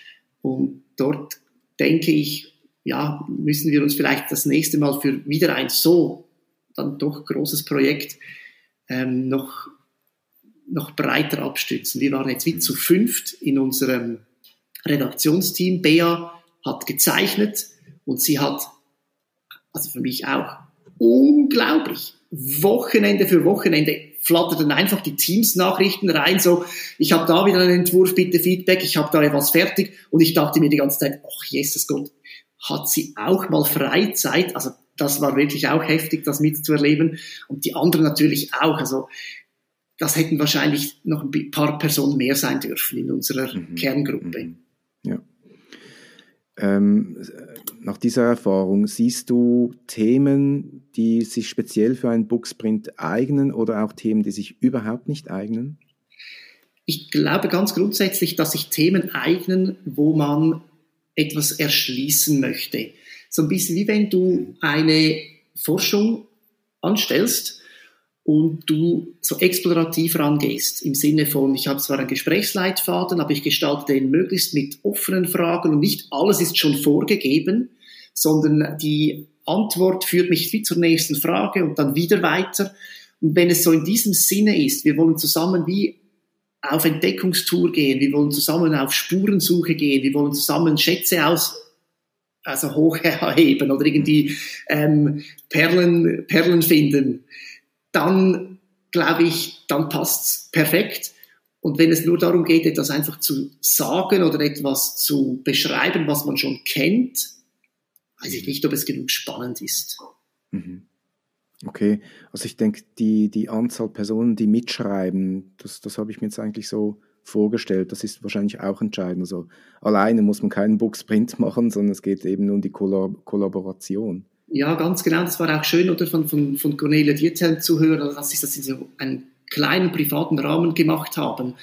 Und dort denke ich, ja, müssen wir uns vielleicht das nächste Mal für wieder ein so dann doch großes Projekt ähm, noch, noch breiter abstützen. Wir waren jetzt wie zu fünft in unserem Redaktionsteam. Bea hat gezeichnet und sie hat, also für mich auch, unglaublich, Wochenende für Wochenende flatterten einfach die Teams-Nachrichten rein, so, ich habe da wieder einen Entwurf, bitte Feedback, ich habe da etwas fertig und ich dachte mir die ganze Zeit, ach Jesus Gott, hat sie auch mal Freizeit. Also das war wirklich auch heftig, das mitzuerleben. Und die anderen natürlich auch. Also das hätten wahrscheinlich noch ein paar Personen mehr sein dürfen in unserer mhm. Kerngruppe. Mhm. Ja. Ähm, nach dieser Erfahrung siehst du Themen, die sich speziell für einen Booksprint eignen oder auch Themen, die sich überhaupt nicht eignen? Ich glaube ganz grundsätzlich, dass sich Themen eignen, wo man etwas erschließen möchte. So ein bisschen wie wenn du eine Forschung anstellst und du so explorativ rangehst, im Sinne von, ich habe zwar einen Gesprächsleitfaden, aber ich gestalte den möglichst mit offenen Fragen und nicht alles ist schon vorgegeben, sondern die Antwort führt mich wie zur nächsten Frage und dann wieder weiter. Und wenn es so in diesem Sinne ist, wir wollen zusammen wie auf Entdeckungstour gehen, wir wollen zusammen auf Spurensuche gehen, wir wollen zusammen Schätze aus, also hochheben oder irgendwie ähm, Perlen, Perlen finden, dann glaube ich, dann passt's perfekt. Und wenn es nur darum geht, etwas einfach zu sagen oder etwas zu beschreiben, was man schon kennt, weiß ich nicht, ob es genug spannend ist. Mhm. Okay, also ich denke, die, die Anzahl Personen, die mitschreiben, das, das habe ich mir jetzt eigentlich so vorgestellt. Das ist wahrscheinlich auch entscheidend. Also alleine muss man keinen Book-Sprint machen, sondern es geht eben um die Kollab Kollaboration. Ja, ganz genau. Das war auch schön, oder von, von, von Cornelia Dietel zu hören, dass sie das in so einem kleinen privaten Rahmen gemacht haben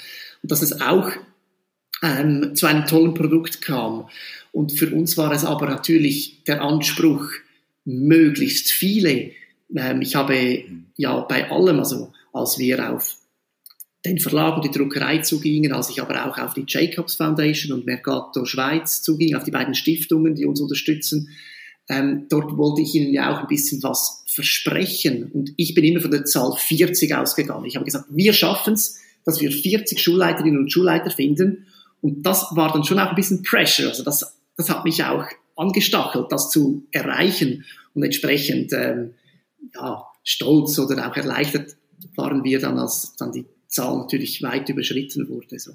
und dass es auch ähm, zu einem tollen Produkt kam. Und für uns war es aber natürlich der Anspruch, möglichst viele. Ähm, ich habe ja bei allem, also als wir auf den Verlag und die Druckerei zugingen, als ich aber auch auf die Jacobs Foundation und Mercato Schweiz zuging, auf die beiden Stiftungen, die uns unterstützen, ähm, dort wollte ich Ihnen ja auch ein bisschen was versprechen. Und ich bin immer von der Zahl 40 ausgegangen. Ich habe gesagt, wir schaffen es, dass wir 40 Schulleiterinnen und Schulleiter finden. Und das war dann schon auch ein bisschen Pressure. Also das, das hat mich auch angestachelt, das zu erreichen. Und entsprechend ähm, ja, stolz oder auch erleichtert waren wir dann, als dann die Zahl natürlich weit überschritten wurde. So.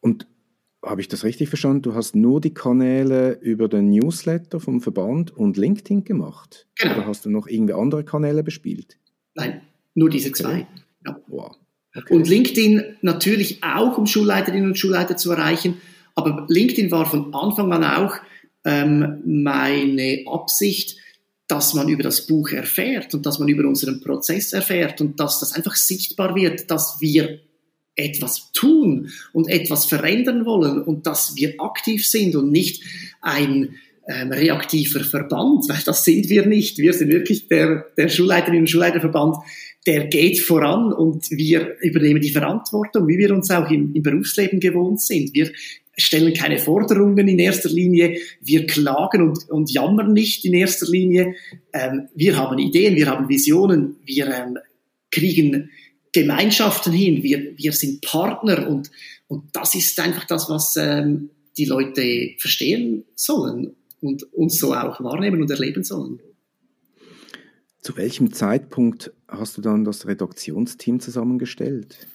Und habe ich das richtig verstanden? Du hast nur die Kanäle über den Newsletter vom Verband und LinkedIn gemacht? Genau. Oder hast du noch irgendwie andere Kanäle bespielt? Nein, nur diese okay. zwei. Ja. Wow. Okay. Und LinkedIn natürlich auch, um Schulleiterinnen und Schulleiter zu erreichen. Aber LinkedIn war von Anfang an auch ähm, meine Absicht, dass man über das Buch erfährt und dass man über unseren Prozess erfährt und dass das einfach sichtbar wird, dass wir etwas tun und etwas verändern wollen und dass wir aktiv sind und nicht ein ähm, reaktiver Verband, weil das sind wir nicht. Wir sind wirklich der, der Schulleiterinnen und Schulleiterverband, der geht voran und wir übernehmen die Verantwortung, wie wir uns auch im, im Berufsleben gewohnt sind. Wir stellen keine Forderungen in erster Linie, wir klagen und, und jammern nicht in erster Linie. Ähm, wir haben Ideen, wir haben Visionen, wir ähm, kriegen Gemeinschaften hin, wir, wir sind Partner und, und das ist einfach das, was ähm, die Leute verstehen sollen und uns so auch wahrnehmen und erleben sollen. Zu welchem Zeitpunkt hast du dann das Redaktionsteam zusammengestellt?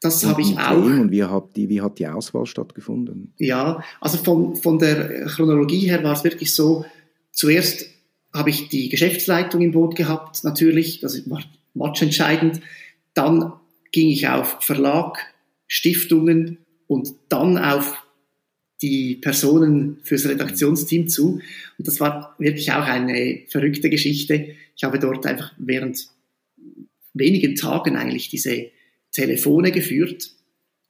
Das habe ich auch. Und wie hat, die, wie hat die Auswahl stattgefunden? Ja, also von, von der Chronologie her war es wirklich so, zuerst habe ich die Geschäftsleitung im Boot gehabt, natürlich, das war matchentscheidend. Dann ging ich auf Verlag, Stiftungen und dann auf die Personen fürs Redaktionsteam zu. Und das war wirklich auch eine verrückte Geschichte. Ich habe dort einfach während wenigen Tagen eigentlich diese Telefone geführt.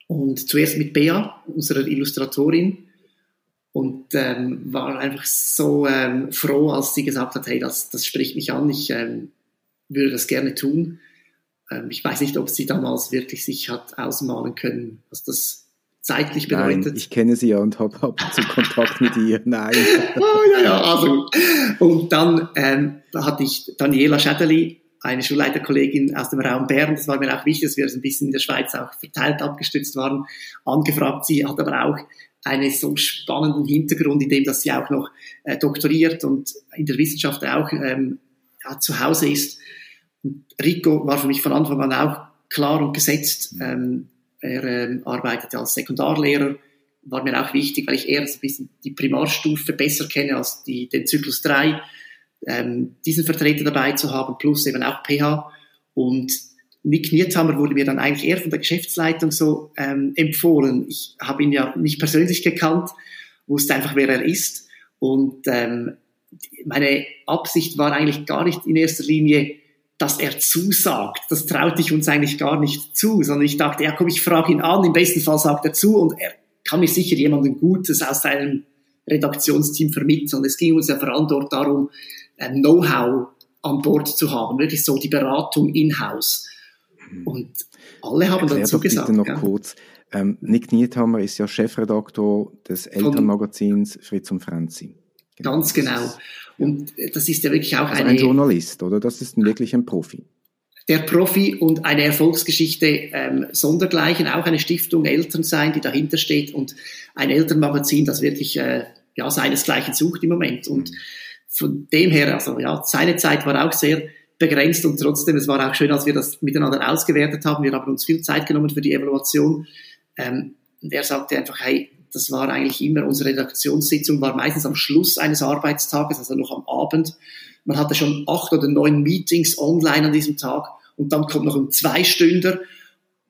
Und zuerst mit Bea, unserer Illustratorin, und ähm, war einfach so ähm, froh, als sie gesagt hat, hey, das, das spricht mich an, ich ähm, würde das gerne tun. Ähm, ich weiß nicht, ob sie damals wirklich sich hat ausmalen können, was das zeitlich bedeutet. Nein, ich kenne sie ja und habe ab und zu Kontakt mit ihr. Nein. oh, ja, ja, also. Und dann ähm, da hatte ich Daniela Schädeli, eine Schulleiterkollegin aus dem Raum Bern, das war mir auch wichtig, dass wir so ein bisschen in der Schweiz auch verteilt abgestützt waren, angefragt. Sie hat aber auch einen so spannenden Hintergrund, in dem dass sie auch noch äh, doktoriert und in der Wissenschaft auch ähm, ja, zu Hause ist. Rico war für mich von Anfang an auch klar und gesetzt. Mhm. Ähm, er ähm, arbeitete als Sekundarlehrer, war mir auch wichtig, weil ich eher ein bisschen die Primarstufe besser kenne als die, den Zyklus 3. Ähm, diesen Vertreter dabei zu haben, plus eben auch PH. Und Nick Niethammer wurde mir dann eigentlich eher von der Geschäftsleitung so ähm, empfohlen. Ich habe ihn ja nicht persönlich gekannt, wusste einfach, wer er ist. Und ähm, meine Absicht war eigentlich gar nicht in erster Linie, dass er zusagt. Das traute ich uns eigentlich gar nicht zu, sondern ich dachte, ja komm, ich frage ihn an, im besten Fall sagt er zu und er kann mir sicher jemanden Gutes aus seinem Redaktionsteam vermitteln. Es ging uns ja vor allem dort darum, Know-how an Bord zu haben, wirklich so die Beratung in-house. Mhm. Und alle haben Erklär dazu gesagt. noch ja. kurz. Ähm, Nick Niethammer ist ja Chefredaktor des Elternmagazins Fritz und Franzi. Genau. Ganz genau. Und das ist ja wirklich auch also eine, ein Journalist, oder? Das ist wirklich ein Profi. Der Profi und eine Erfolgsgeschichte ähm, sondergleichen, auch eine Stiftung Eltern sein, die dahinter steht und ein Elternmagazin, das wirklich äh, ja seinesgleichen sucht im Moment. Und von dem her, also ja, seine Zeit war auch sehr begrenzt und trotzdem, es war auch schön, als wir das miteinander ausgewertet haben. Wir haben uns viel Zeit genommen für die Evaluation. Ähm, und er sagte einfach, hey, das war eigentlich immer, unsere Redaktionssitzung war meistens am Schluss eines Arbeitstages, also noch am Abend. Man hatte schon acht oder neun Meetings online an diesem Tag und dann kommt noch ein Zweistünder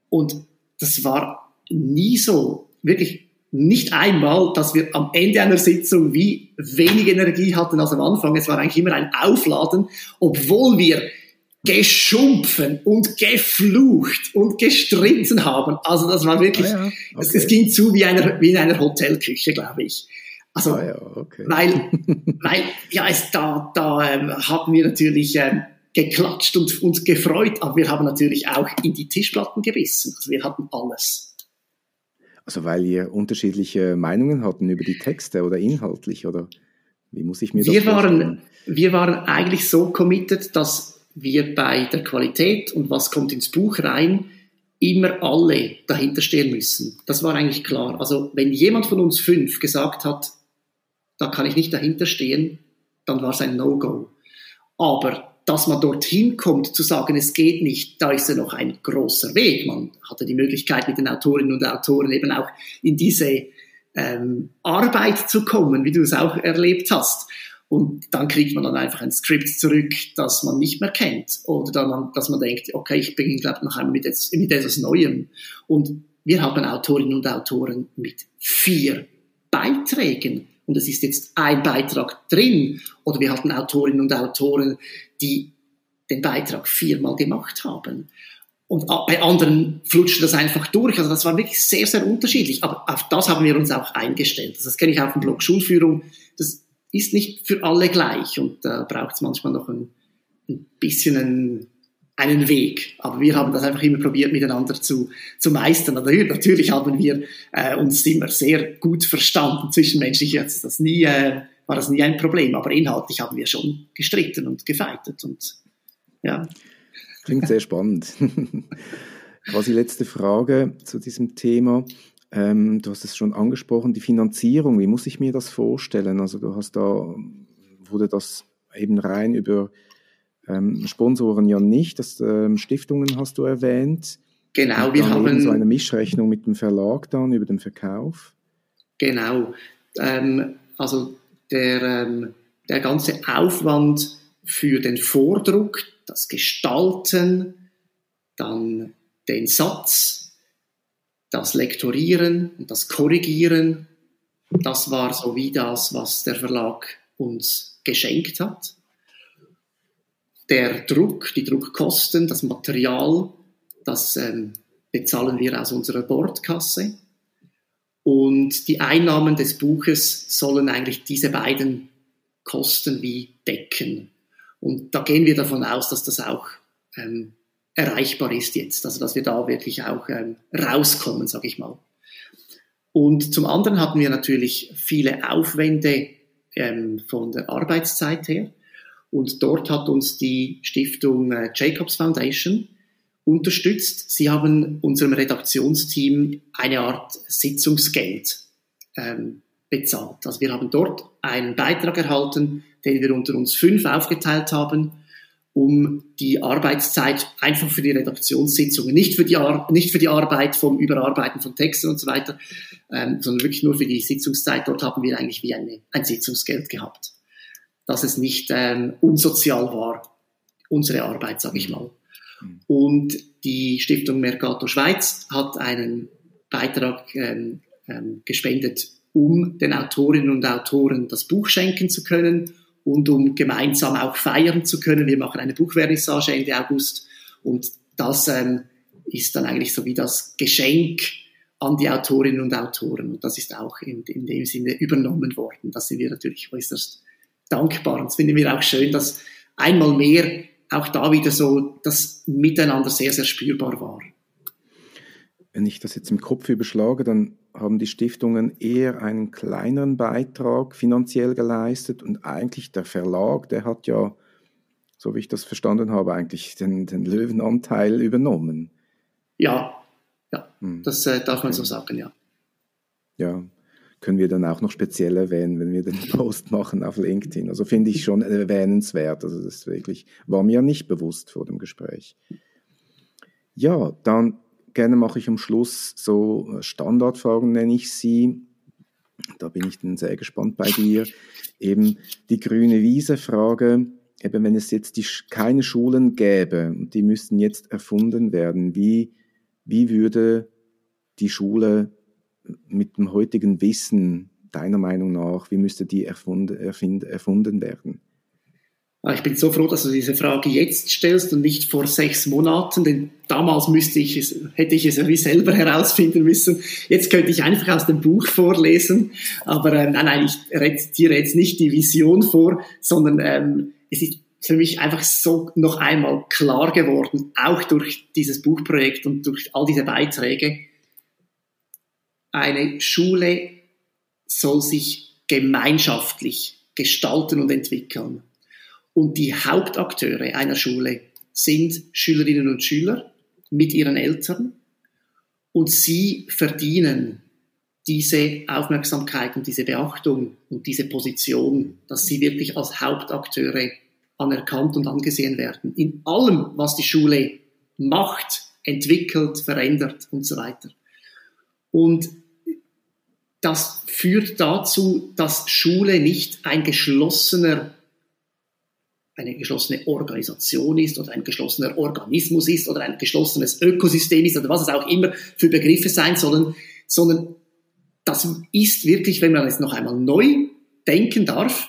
und das war nie so, wirklich nicht einmal, dass wir am Ende einer Sitzung wie wenig Energie hatten als am Anfang. Es war eigentlich immer ein Aufladen, obwohl wir geschumpfen und geflucht und gestritten haben. Also das war wirklich, ah ja, okay. es, es, ging zu wie, einer, wie in einer Hotelküche, glaube ich. Also, ah ja, okay. weil, weil, ja, es, da, da ähm, haben wir natürlich ähm, geklatscht und uns gefreut, aber wir haben natürlich auch in die Tischplatten gebissen. Also wir hatten alles. Also weil ihr unterschiedliche Meinungen hatten über die Texte oder inhaltlich oder wie muss ich mir das wir vorstellen? Waren, wir waren eigentlich so committed, dass wir bei der Qualität und was kommt ins Buch rein, immer alle dahinter stehen müssen. Das war eigentlich klar. Also wenn jemand von uns fünf gesagt hat, da kann ich nicht dahinter stehen, dann war es ein No-Go. Aber dass man dorthin kommt, zu sagen, es geht nicht, da ist ja noch ein großer Weg. Man hatte die Möglichkeit, mit den Autorinnen und Autoren eben auch in diese ähm, Arbeit zu kommen, wie du es auch erlebt hast. Und dann kriegt man dann einfach ein Skript zurück, das man nicht mehr kennt. Oder dann man, dass man denkt, okay, ich beginne, glaube noch einmal mit, mit etwas Neuem. Und wir haben Autorinnen und Autoren mit vier Beiträgen. Und es ist jetzt ein Beitrag drin. Oder wir hatten Autorinnen und Autoren, die den Beitrag viermal gemacht haben. Und bei anderen flutscht das einfach durch. Also das war wirklich sehr, sehr unterschiedlich. Aber auf das haben wir uns auch eingestellt. Also das kenne ich auch vom Blog Schulführung. Das ist nicht für alle gleich und da braucht es manchmal noch ein, ein bisschen einen, einen Weg. Aber wir haben das einfach immer probiert, miteinander zu, zu meistern. Natürlich haben wir äh, uns immer sehr gut verstanden. Zwischenmenschlich jetzt das nie, äh, war das nie ein Problem, aber inhaltlich haben wir schon gestritten und gefeitet und ja. Klingt sehr spannend. Quasi letzte Frage zu diesem Thema. Ähm, du hast es schon angesprochen, die Finanzierung, wie muss ich mir das vorstellen? Also du hast da, wurde das eben rein über ähm, Sponsoren ja nicht, das, ähm, Stiftungen hast du erwähnt. Genau, wir haben so eine Mischrechnung mit dem Verlag dann über den Verkauf. Genau, ähm, also der, ähm, der ganze Aufwand für den Vordruck, das Gestalten, dann den Satz, das Lektorieren und das Korrigieren, das war so wie das, was der Verlag uns geschenkt hat. Der Druck, die Druckkosten, das Material, das ähm, bezahlen wir aus unserer Bordkasse. Und die Einnahmen des Buches sollen eigentlich diese beiden Kosten wie decken. Und da gehen wir davon aus, dass das auch ähm, erreichbar ist jetzt. Also dass wir da wirklich auch ähm, rauskommen, sage ich mal. Und zum anderen hatten wir natürlich viele Aufwände ähm, von der Arbeitszeit her. Und dort hat uns die Stiftung äh, Jacobs Foundation unterstützt. Sie haben unserem Redaktionsteam eine Art Sitzungsgeld ähm, bezahlt. Also wir haben dort einen Beitrag erhalten, den wir unter uns fünf aufgeteilt haben um die Arbeitszeit einfach für die Redaktionssitzungen, nicht für die, Ar nicht für die Arbeit vom Überarbeiten von Texten und so weiter, ähm, sondern wirklich nur für die Sitzungszeit. Dort haben wir eigentlich wie eine, ein Sitzungsgeld gehabt, dass es nicht ähm, unsozial war, unsere Arbeit, sage ich mal. Mhm. Und die Stiftung Mercator Schweiz hat einen Beitrag ähm, ähm, gespendet, um den Autorinnen und Autoren das Buch schenken zu können und um gemeinsam auch feiern zu können. Wir machen eine Buchvernissage Ende August und das ähm, ist dann eigentlich so wie das Geschenk an die Autorinnen und Autoren und das ist auch in, in dem Sinne übernommen worden. Da sind wir natürlich äußerst dankbar und es finden wir auch schön, dass einmal mehr auch da wieder so das Miteinander sehr, sehr spürbar war. Wenn ich das jetzt im Kopf überschlage, dann haben die Stiftungen eher einen kleineren Beitrag finanziell geleistet und eigentlich der Verlag, der hat ja, so wie ich das verstanden habe, eigentlich den, den Löwenanteil übernommen. Ja, ja, hm. das äh, darf man so sagen, ja. Ja, können wir dann auch noch speziell erwähnen, wenn wir den Post machen auf LinkedIn. Also finde ich schon erwähnenswert. Also das wirklich, war mir ja nicht bewusst vor dem Gespräch. Ja, dann gerne mache ich am Schluss so äh, Standardfragen, nenne ich sie. Da bin ich dann sehr gespannt bei dir. Eben die grüne Wiese-Frage, eben wenn es jetzt die, keine Schulen gäbe und die müssten jetzt erfunden werden, wie, wie würde die Schule mit dem heutigen Wissen deiner Meinung nach, wie müsste die erfunden, erfunden werden? Ah, ich bin so froh, dass du diese Frage jetzt stellst und nicht vor sechs Monaten, denn damals müsste ich es, hätte ich es irgendwie selber herausfinden müssen. Jetzt könnte ich einfach aus dem Buch vorlesen, aber äh, nein, nein, ich rezitiere jetzt nicht die Vision vor, sondern ähm, es ist für mich einfach so noch einmal klar geworden, auch durch dieses Buchprojekt und durch all diese Beiträge. Eine Schule soll sich gemeinschaftlich gestalten und entwickeln. Und die Hauptakteure einer Schule sind Schülerinnen und Schüler mit ihren Eltern. Und sie verdienen diese Aufmerksamkeit und diese Beachtung und diese Position, dass sie wirklich als Hauptakteure anerkannt und angesehen werden. In allem, was die Schule macht, entwickelt, verändert und so weiter. Und das führt dazu, dass Schule nicht ein geschlossener eine geschlossene Organisation ist oder ein geschlossener Organismus ist oder ein geschlossenes Ökosystem ist oder was es auch immer für Begriffe sein sollen, sondern das ist wirklich, wenn man es noch einmal neu denken darf,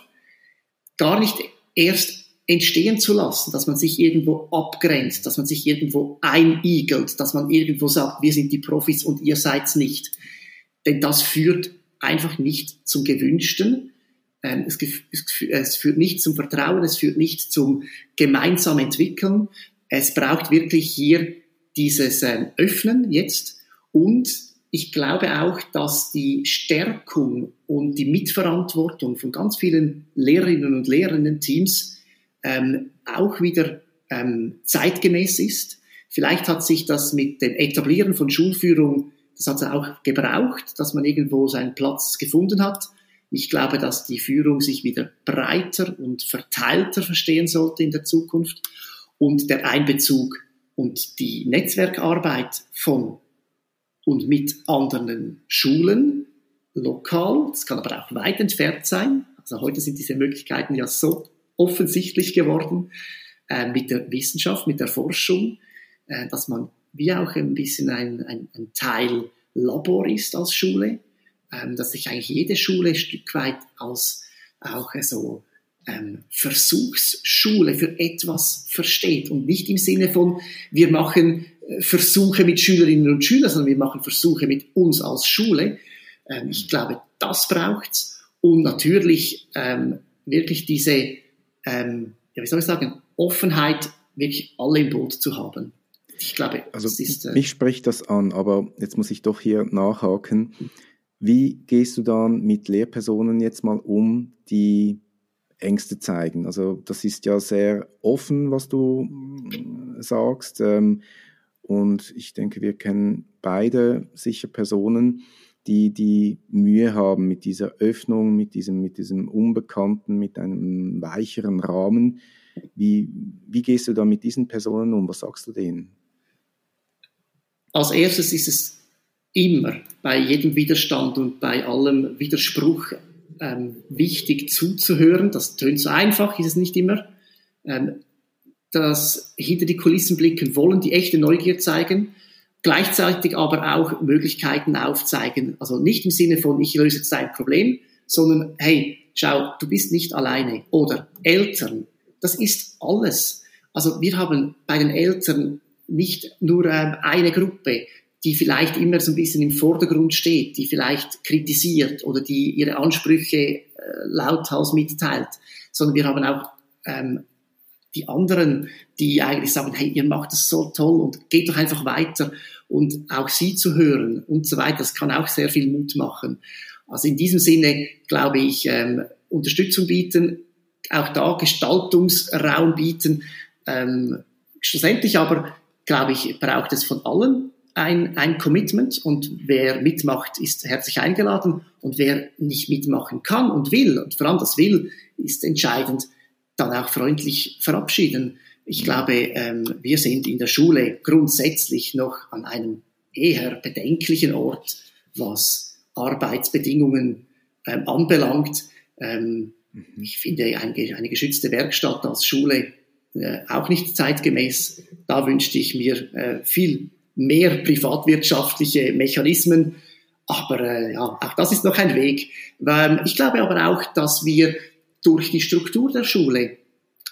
gar nicht erst entstehen zu lassen, dass man sich irgendwo abgrenzt, dass man sich irgendwo einigelt, dass man irgendwo sagt, wir sind die Profis und ihr seid's nicht. Denn das führt einfach nicht zum Gewünschten, ähm, es, führt nicht zum Vertrauen, es führt nicht zum gemeinsam entwickeln. Es braucht wirklich hier dieses ähm, Öffnen jetzt und ich glaube auch, dass die Stärkung und die Mitverantwortung von ganz vielen Lehrerinnen und Lehrenden Teams ähm, auch wieder ähm, zeitgemäß ist. Vielleicht hat sich das mit dem Etablieren von Schulführung, das hat es auch gebraucht, dass man irgendwo seinen Platz gefunden hat. Ich glaube, dass die Führung sich wieder breiter und verteilter verstehen sollte in der Zukunft und der Einbezug und die Netzwerkarbeit von und mit anderen Schulen lokal, das kann aber auch weit entfernt sein. Also heute sind diese Möglichkeiten ja so offensichtlich geworden äh, mit der Wissenschaft, mit der Forschung, äh, dass man wie auch ein bisschen ein, ein, ein Teil Labor ist als Schule ähm, dass sich eigentlich jede Schule ein Stück weit als auch so ähm, Versuchsschule für etwas versteht und nicht im Sinne von, wir machen äh, Versuche mit Schülerinnen und Schülern, sondern wir machen Versuche mit uns als Schule. Ähm, ich glaube, das braucht's und natürlich ähm, wirklich diese, ähm, ja, wie soll ich sagen, Offenheit, wirklich alle im Boot zu haben. Ich glaube, also ist, äh, mich spricht das an, aber jetzt muss ich doch hier nachhaken. Wie gehst du dann mit Lehrpersonen jetzt mal um, die Ängste zeigen? Also das ist ja sehr offen, was du mm, sagst. Ähm, und ich denke, wir kennen beide sicher Personen, die die Mühe haben mit dieser Öffnung, mit diesem, mit diesem Unbekannten, mit einem weicheren Rahmen. Wie, wie gehst du da mit diesen Personen um? Was sagst du denen? Als erstes ist es immer bei jedem Widerstand und bei allem Widerspruch ähm, wichtig zuzuhören. Das tönt so einfach, ist es nicht immer. Ähm, das hinter die Kulissen blicken wollen, die echte Neugier zeigen, gleichzeitig aber auch Möglichkeiten aufzeigen. Also nicht im Sinne von, ich löse jetzt dein Problem, sondern hey, schau, du bist nicht alleine. Oder Eltern, das ist alles. Also wir haben bei den Eltern nicht nur ähm, eine Gruppe, die vielleicht immer so ein bisschen im Vordergrund steht, die vielleicht kritisiert oder die ihre Ansprüche äh, lauthals mitteilt, sondern wir haben auch ähm, die anderen, die eigentlich sagen, hey, ihr macht das so toll und geht doch einfach weiter und auch sie zu hören und so weiter, das kann auch sehr viel Mut machen. Also in diesem Sinne glaube ich, ähm, Unterstützung bieten, auch da Gestaltungsraum bieten, ähm, schlussendlich aber, glaube ich, braucht es von allen ein, ein Commitment und wer mitmacht, ist herzlich eingeladen und wer nicht mitmachen kann und will und vor allem das will, ist entscheidend, dann auch freundlich verabschieden. Ich glaube, ähm, wir sind in der Schule grundsätzlich noch an einem eher bedenklichen Ort, was Arbeitsbedingungen ähm, anbelangt. Ähm, mhm. Ich finde eine, eine, geschützte Werkstatt als Schule äh, auch nicht zeitgemäß. Da wünschte ich mir äh, viel mehr privatwirtschaftliche Mechanismen. Aber äh, ja, auch das ist noch ein Weg. Ähm, ich glaube aber auch, dass wir durch die Struktur der Schule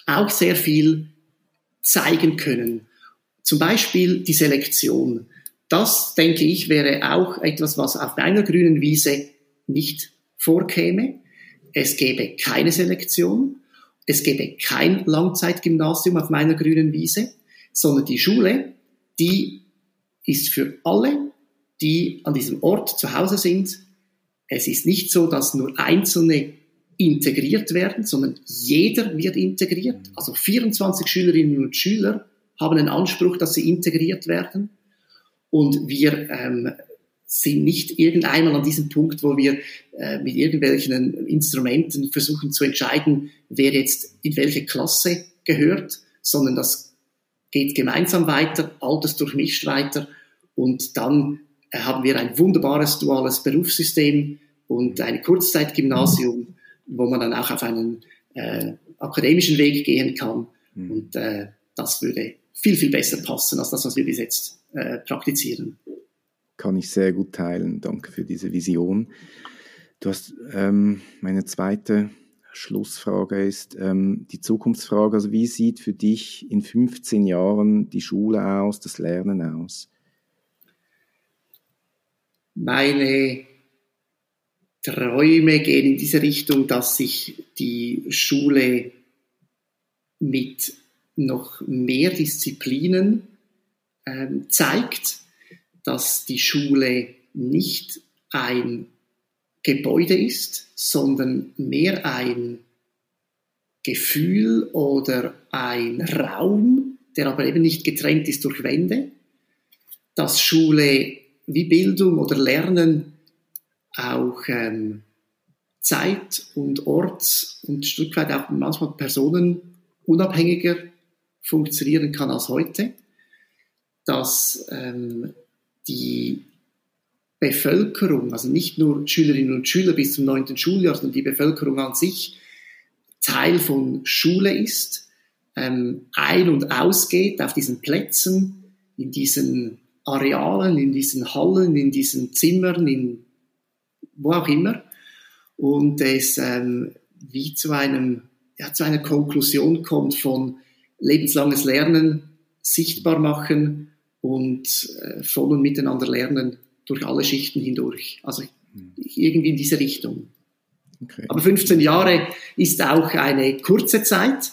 auch sehr viel zeigen können. Zum Beispiel die Selektion. Das, denke ich, wäre auch etwas, was auf einer grünen Wiese nicht vorkäme. Es gäbe keine Selektion. Es gäbe kein Langzeitgymnasium auf meiner grünen Wiese, sondern die Schule, die ist für alle, die an diesem Ort zu Hause sind. Es ist nicht so, dass nur Einzelne integriert werden, sondern jeder wird integriert. Also 24 Schülerinnen und Schüler haben den Anspruch, dass sie integriert werden. Und wir ähm, sind nicht irgendeinmal an diesem Punkt, wo wir äh, mit irgendwelchen Instrumenten versuchen zu entscheiden, wer jetzt in welche Klasse gehört, sondern das geht gemeinsam weiter, altersdurchmischt weiter und dann äh, haben wir ein wunderbares duales Berufssystem und ein Kurzzeitgymnasium, wo man dann auch auf einen äh, akademischen Weg gehen kann. Mhm. Und äh, das würde viel, viel besser passen als das, was wir bis jetzt äh, praktizieren. Kann ich sehr gut teilen. Danke für diese Vision. Du hast ähm, meine zweite Schlussfrage ist ähm, die Zukunftsfrage. Also wie sieht für dich in 15 Jahren die Schule aus, das Lernen aus? Meine Träume gehen in diese Richtung, dass sich die Schule mit noch mehr Disziplinen ähm, zeigt, dass die Schule nicht ein Gebäude ist, sondern mehr ein Gefühl oder ein Raum, der aber eben nicht getrennt ist durch Wände, dass Schule wie Bildung oder Lernen auch ähm, Zeit und Ort und ein Stück weit auch manchmal Personen unabhängiger funktionieren kann als heute, dass ähm, die Bevölkerung, also nicht nur Schülerinnen und Schüler bis zum neunten Schuljahr, sondern die Bevölkerung an sich Teil von Schule ist, ähm, ein- und ausgeht auf diesen Plätzen, in diesen Arealen, in diesen Hallen, in diesen Zimmern, in wo auch immer. Und es ähm, wie zu einem, ja, zu einer Konklusion kommt von lebenslanges Lernen, sichtbar machen und äh, von und miteinander lernen durch alle Schichten hindurch. Also irgendwie in diese Richtung. Okay. Aber 15 Jahre ist auch eine kurze Zeit.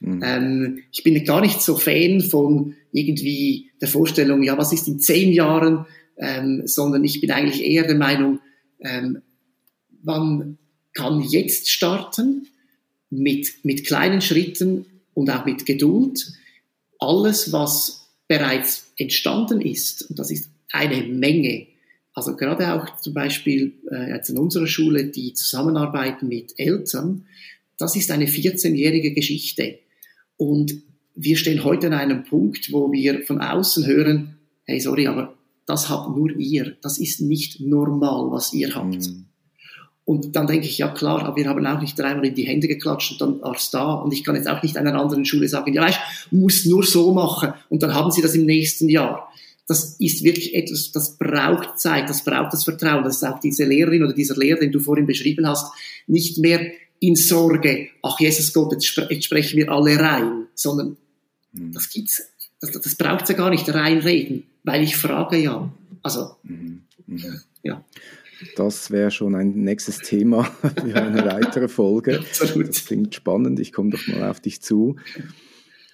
Mhm. Ähm, ich bin gar nicht so Fan von irgendwie der Vorstellung, ja, was ist in zehn Jahren, ähm, sondern ich bin eigentlich eher der Meinung, ähm, man kann jetzt starten mit, mit kleinen Schritten und auch mit Geduld. Alles, was bereits entstanden ist, und das ist eine Menge, also gerade auch zum Beispiel äh, jetzt in unserer Schule die Zusammenarbeit mit Eltern, das ist eine 14-jährige Geschichte. Und wir stehen heute an einem Punkt, wo wir von außen hören, hey, sorry, aber das habt nur ihr. Das ist nicht normal, was ihr habt. Mhm. Und dann denke ich, ja klar, aber wir haben auch nicht dreimal in die Hände geklatscht und dann war es da. Und ich kann jetzt auch nicht einer anderen Schule sagen, ja weißt, muss nur so machen und dann haben sie das im nächsten Jahr. Das ist wirklich etwas, das braucht Zeit, das braucht das Vertrauen. Das ist auch diese Lehrerin oder dieser Lehrer, den du vorhin beschrieben hast, nicht mehr in Sorge, ach Jesus Gott, jetzt sprechen wir alle rein, sondern mhm. das gibt's, das, das braucht es ja gar nicht reinreden, weil ich frage ja. Also, mhm. Mhm. ja. Das wäre schon ein nächstes Thema für eine weitere Folge. Absolut. Das klingt spannend. Ich komme doch mal auf dich zu.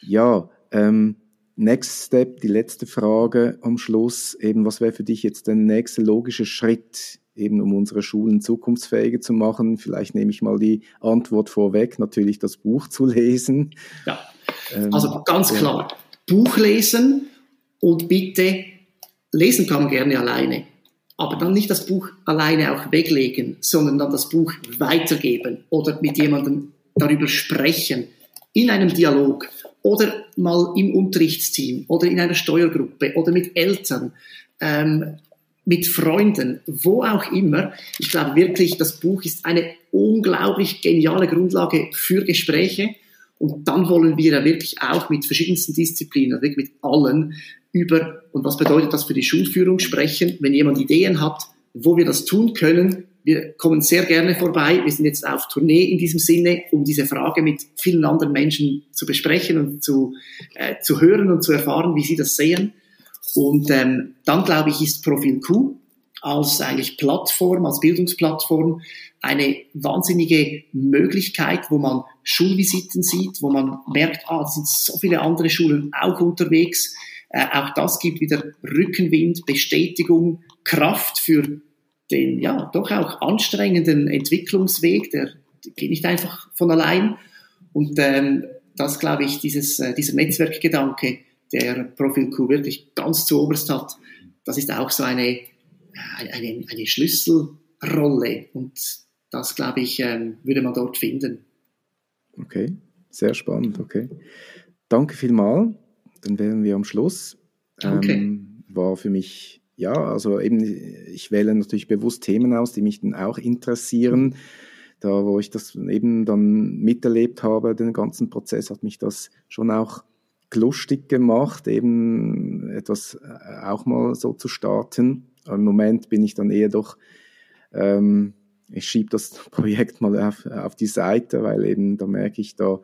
Ja, ähm, Next Step, die letzte Frage am Schluss. Eben, was wäre für dich jetzt der nächste logische Schritt eben um unsere Schulen zukunftsfähiger zu machen. Vielleicht nehme ich mal die Antwort vorweg, natürlich das Buch zu lesen. Ja, ähm, also ganz ja. klar, Buch lesen und bitte, lesen kann man gerne alleine, aber dann nicht das Buch alleine auch weglegen, sondern dann das Buch weitergeben oder mit jemandem darüber sprechen, in einem Dialog oder mal im Unterrichtsteam oder in einer Steuergruppe oder mit Eltern. Ähm, mit Freunden, wo auch immer. Ich glaube wirklich, das Buch ist eine unglaublich geniale Grundlage für Gespräche. Und dann wollen wir ja wirklich auch mit verschiedensten Disziplinen, wirklich mit allen über, und was bedeutet das für die Schulführung sprechen, wenn jemand Ideen hat, wo wir das tun können. Wir kommen sehr gerne vorbei. Wir sind jetzt auf Tournee in diesem Sinne, um diese Frage mit vielen anderen Menschen zu besprechen und zu, äh, zu hören und zu erfahren, wie sie das sehen. Und ähm, dann, glaube ich, ist Profil Q als eigentlich Plattform, als Bildungsplattform eine wahnsinnige Möglichkeit, wo man Schulvisiten sieht, wo man merkt, ah, es sind so viele andere Schulen auch unterwegs. Äh, auch das gibt wieder Rückenwind, Bestätigung, Kraft für den ja doch auch anstrengenden Entwicklungsweg, der geht nicht einfach von allein. Und ähm, das, glaube ich, dieses, äh, dieser Netzwerkgedanke, der Profil Q wirklich ganz zu oberst hat, das ist auch so eine, eine, eine Schlüsselrolle. Und das, glaube ich, ähm, würde man dort finden. Okay, sehr spannend, okay. Danke vielmals. Dann wären wir am Schluss. Danke. Ähm, war für mich, ja, also eben, ich wähle natürlich bewusst Themen aus, die mich dann auch interessieren. Da, wo ich das eben dann miterlebt habe, den ganzen Prozess, hat mich das schon auch lustig gemacht, eben etwas äh, auch mal so zu starten. Im Moment bin ich dann eher doch, ähm, ich schiebe das Projekt mal auf, auf die Seite, weil eben da merke ich, da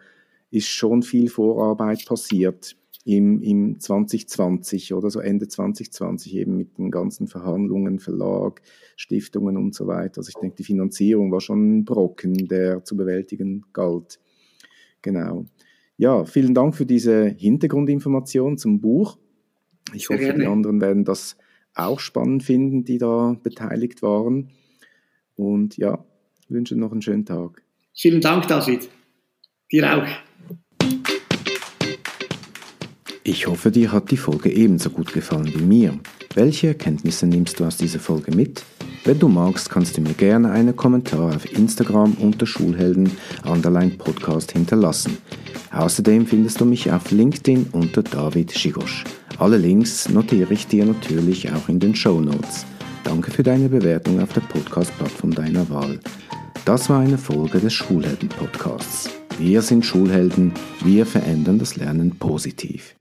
ist schon viel Vorarbeit passiert im, im 2020 oder so Ende 2020 eben mit den ganzen Verhandlungen, Verlag, Stiftungen und so weiter. Also ich denke, die Finanzierung war schon ein Brocken, der zu bewältigen galt. Genau. Ja, vielen Dank für diese Hintergrundinformation zum Buch. Ich Sehr hoffe, gerne. die anderen werden das auch spannend finden, die da beteiligt waren. Und ja, wünsche noch einen schönen Tag. Vielen Dank, David. Dir auch. Ich hoffe, dir hat die Folge ebenso gut gefallen wie mir. Welche Erkenntnisse nimmst du aus dieser Folge mit? Wenn du magst, kannst du mir gerne einen Kommentar auf Instagram unter Schulhelden Podcast hinterlassen. Außerdem findest du mich auf LinkedIn unter David Schigosch. Alle Links notiere ich dir natürlich auch in den Show Notes. Danke für deine Bewertung auf der Podcast-Plattform deiner Wahl. Das war eine Folge des Schulhelden-Podcasts. Wir sind Schulhelden, wir verändern das Lernen positiv.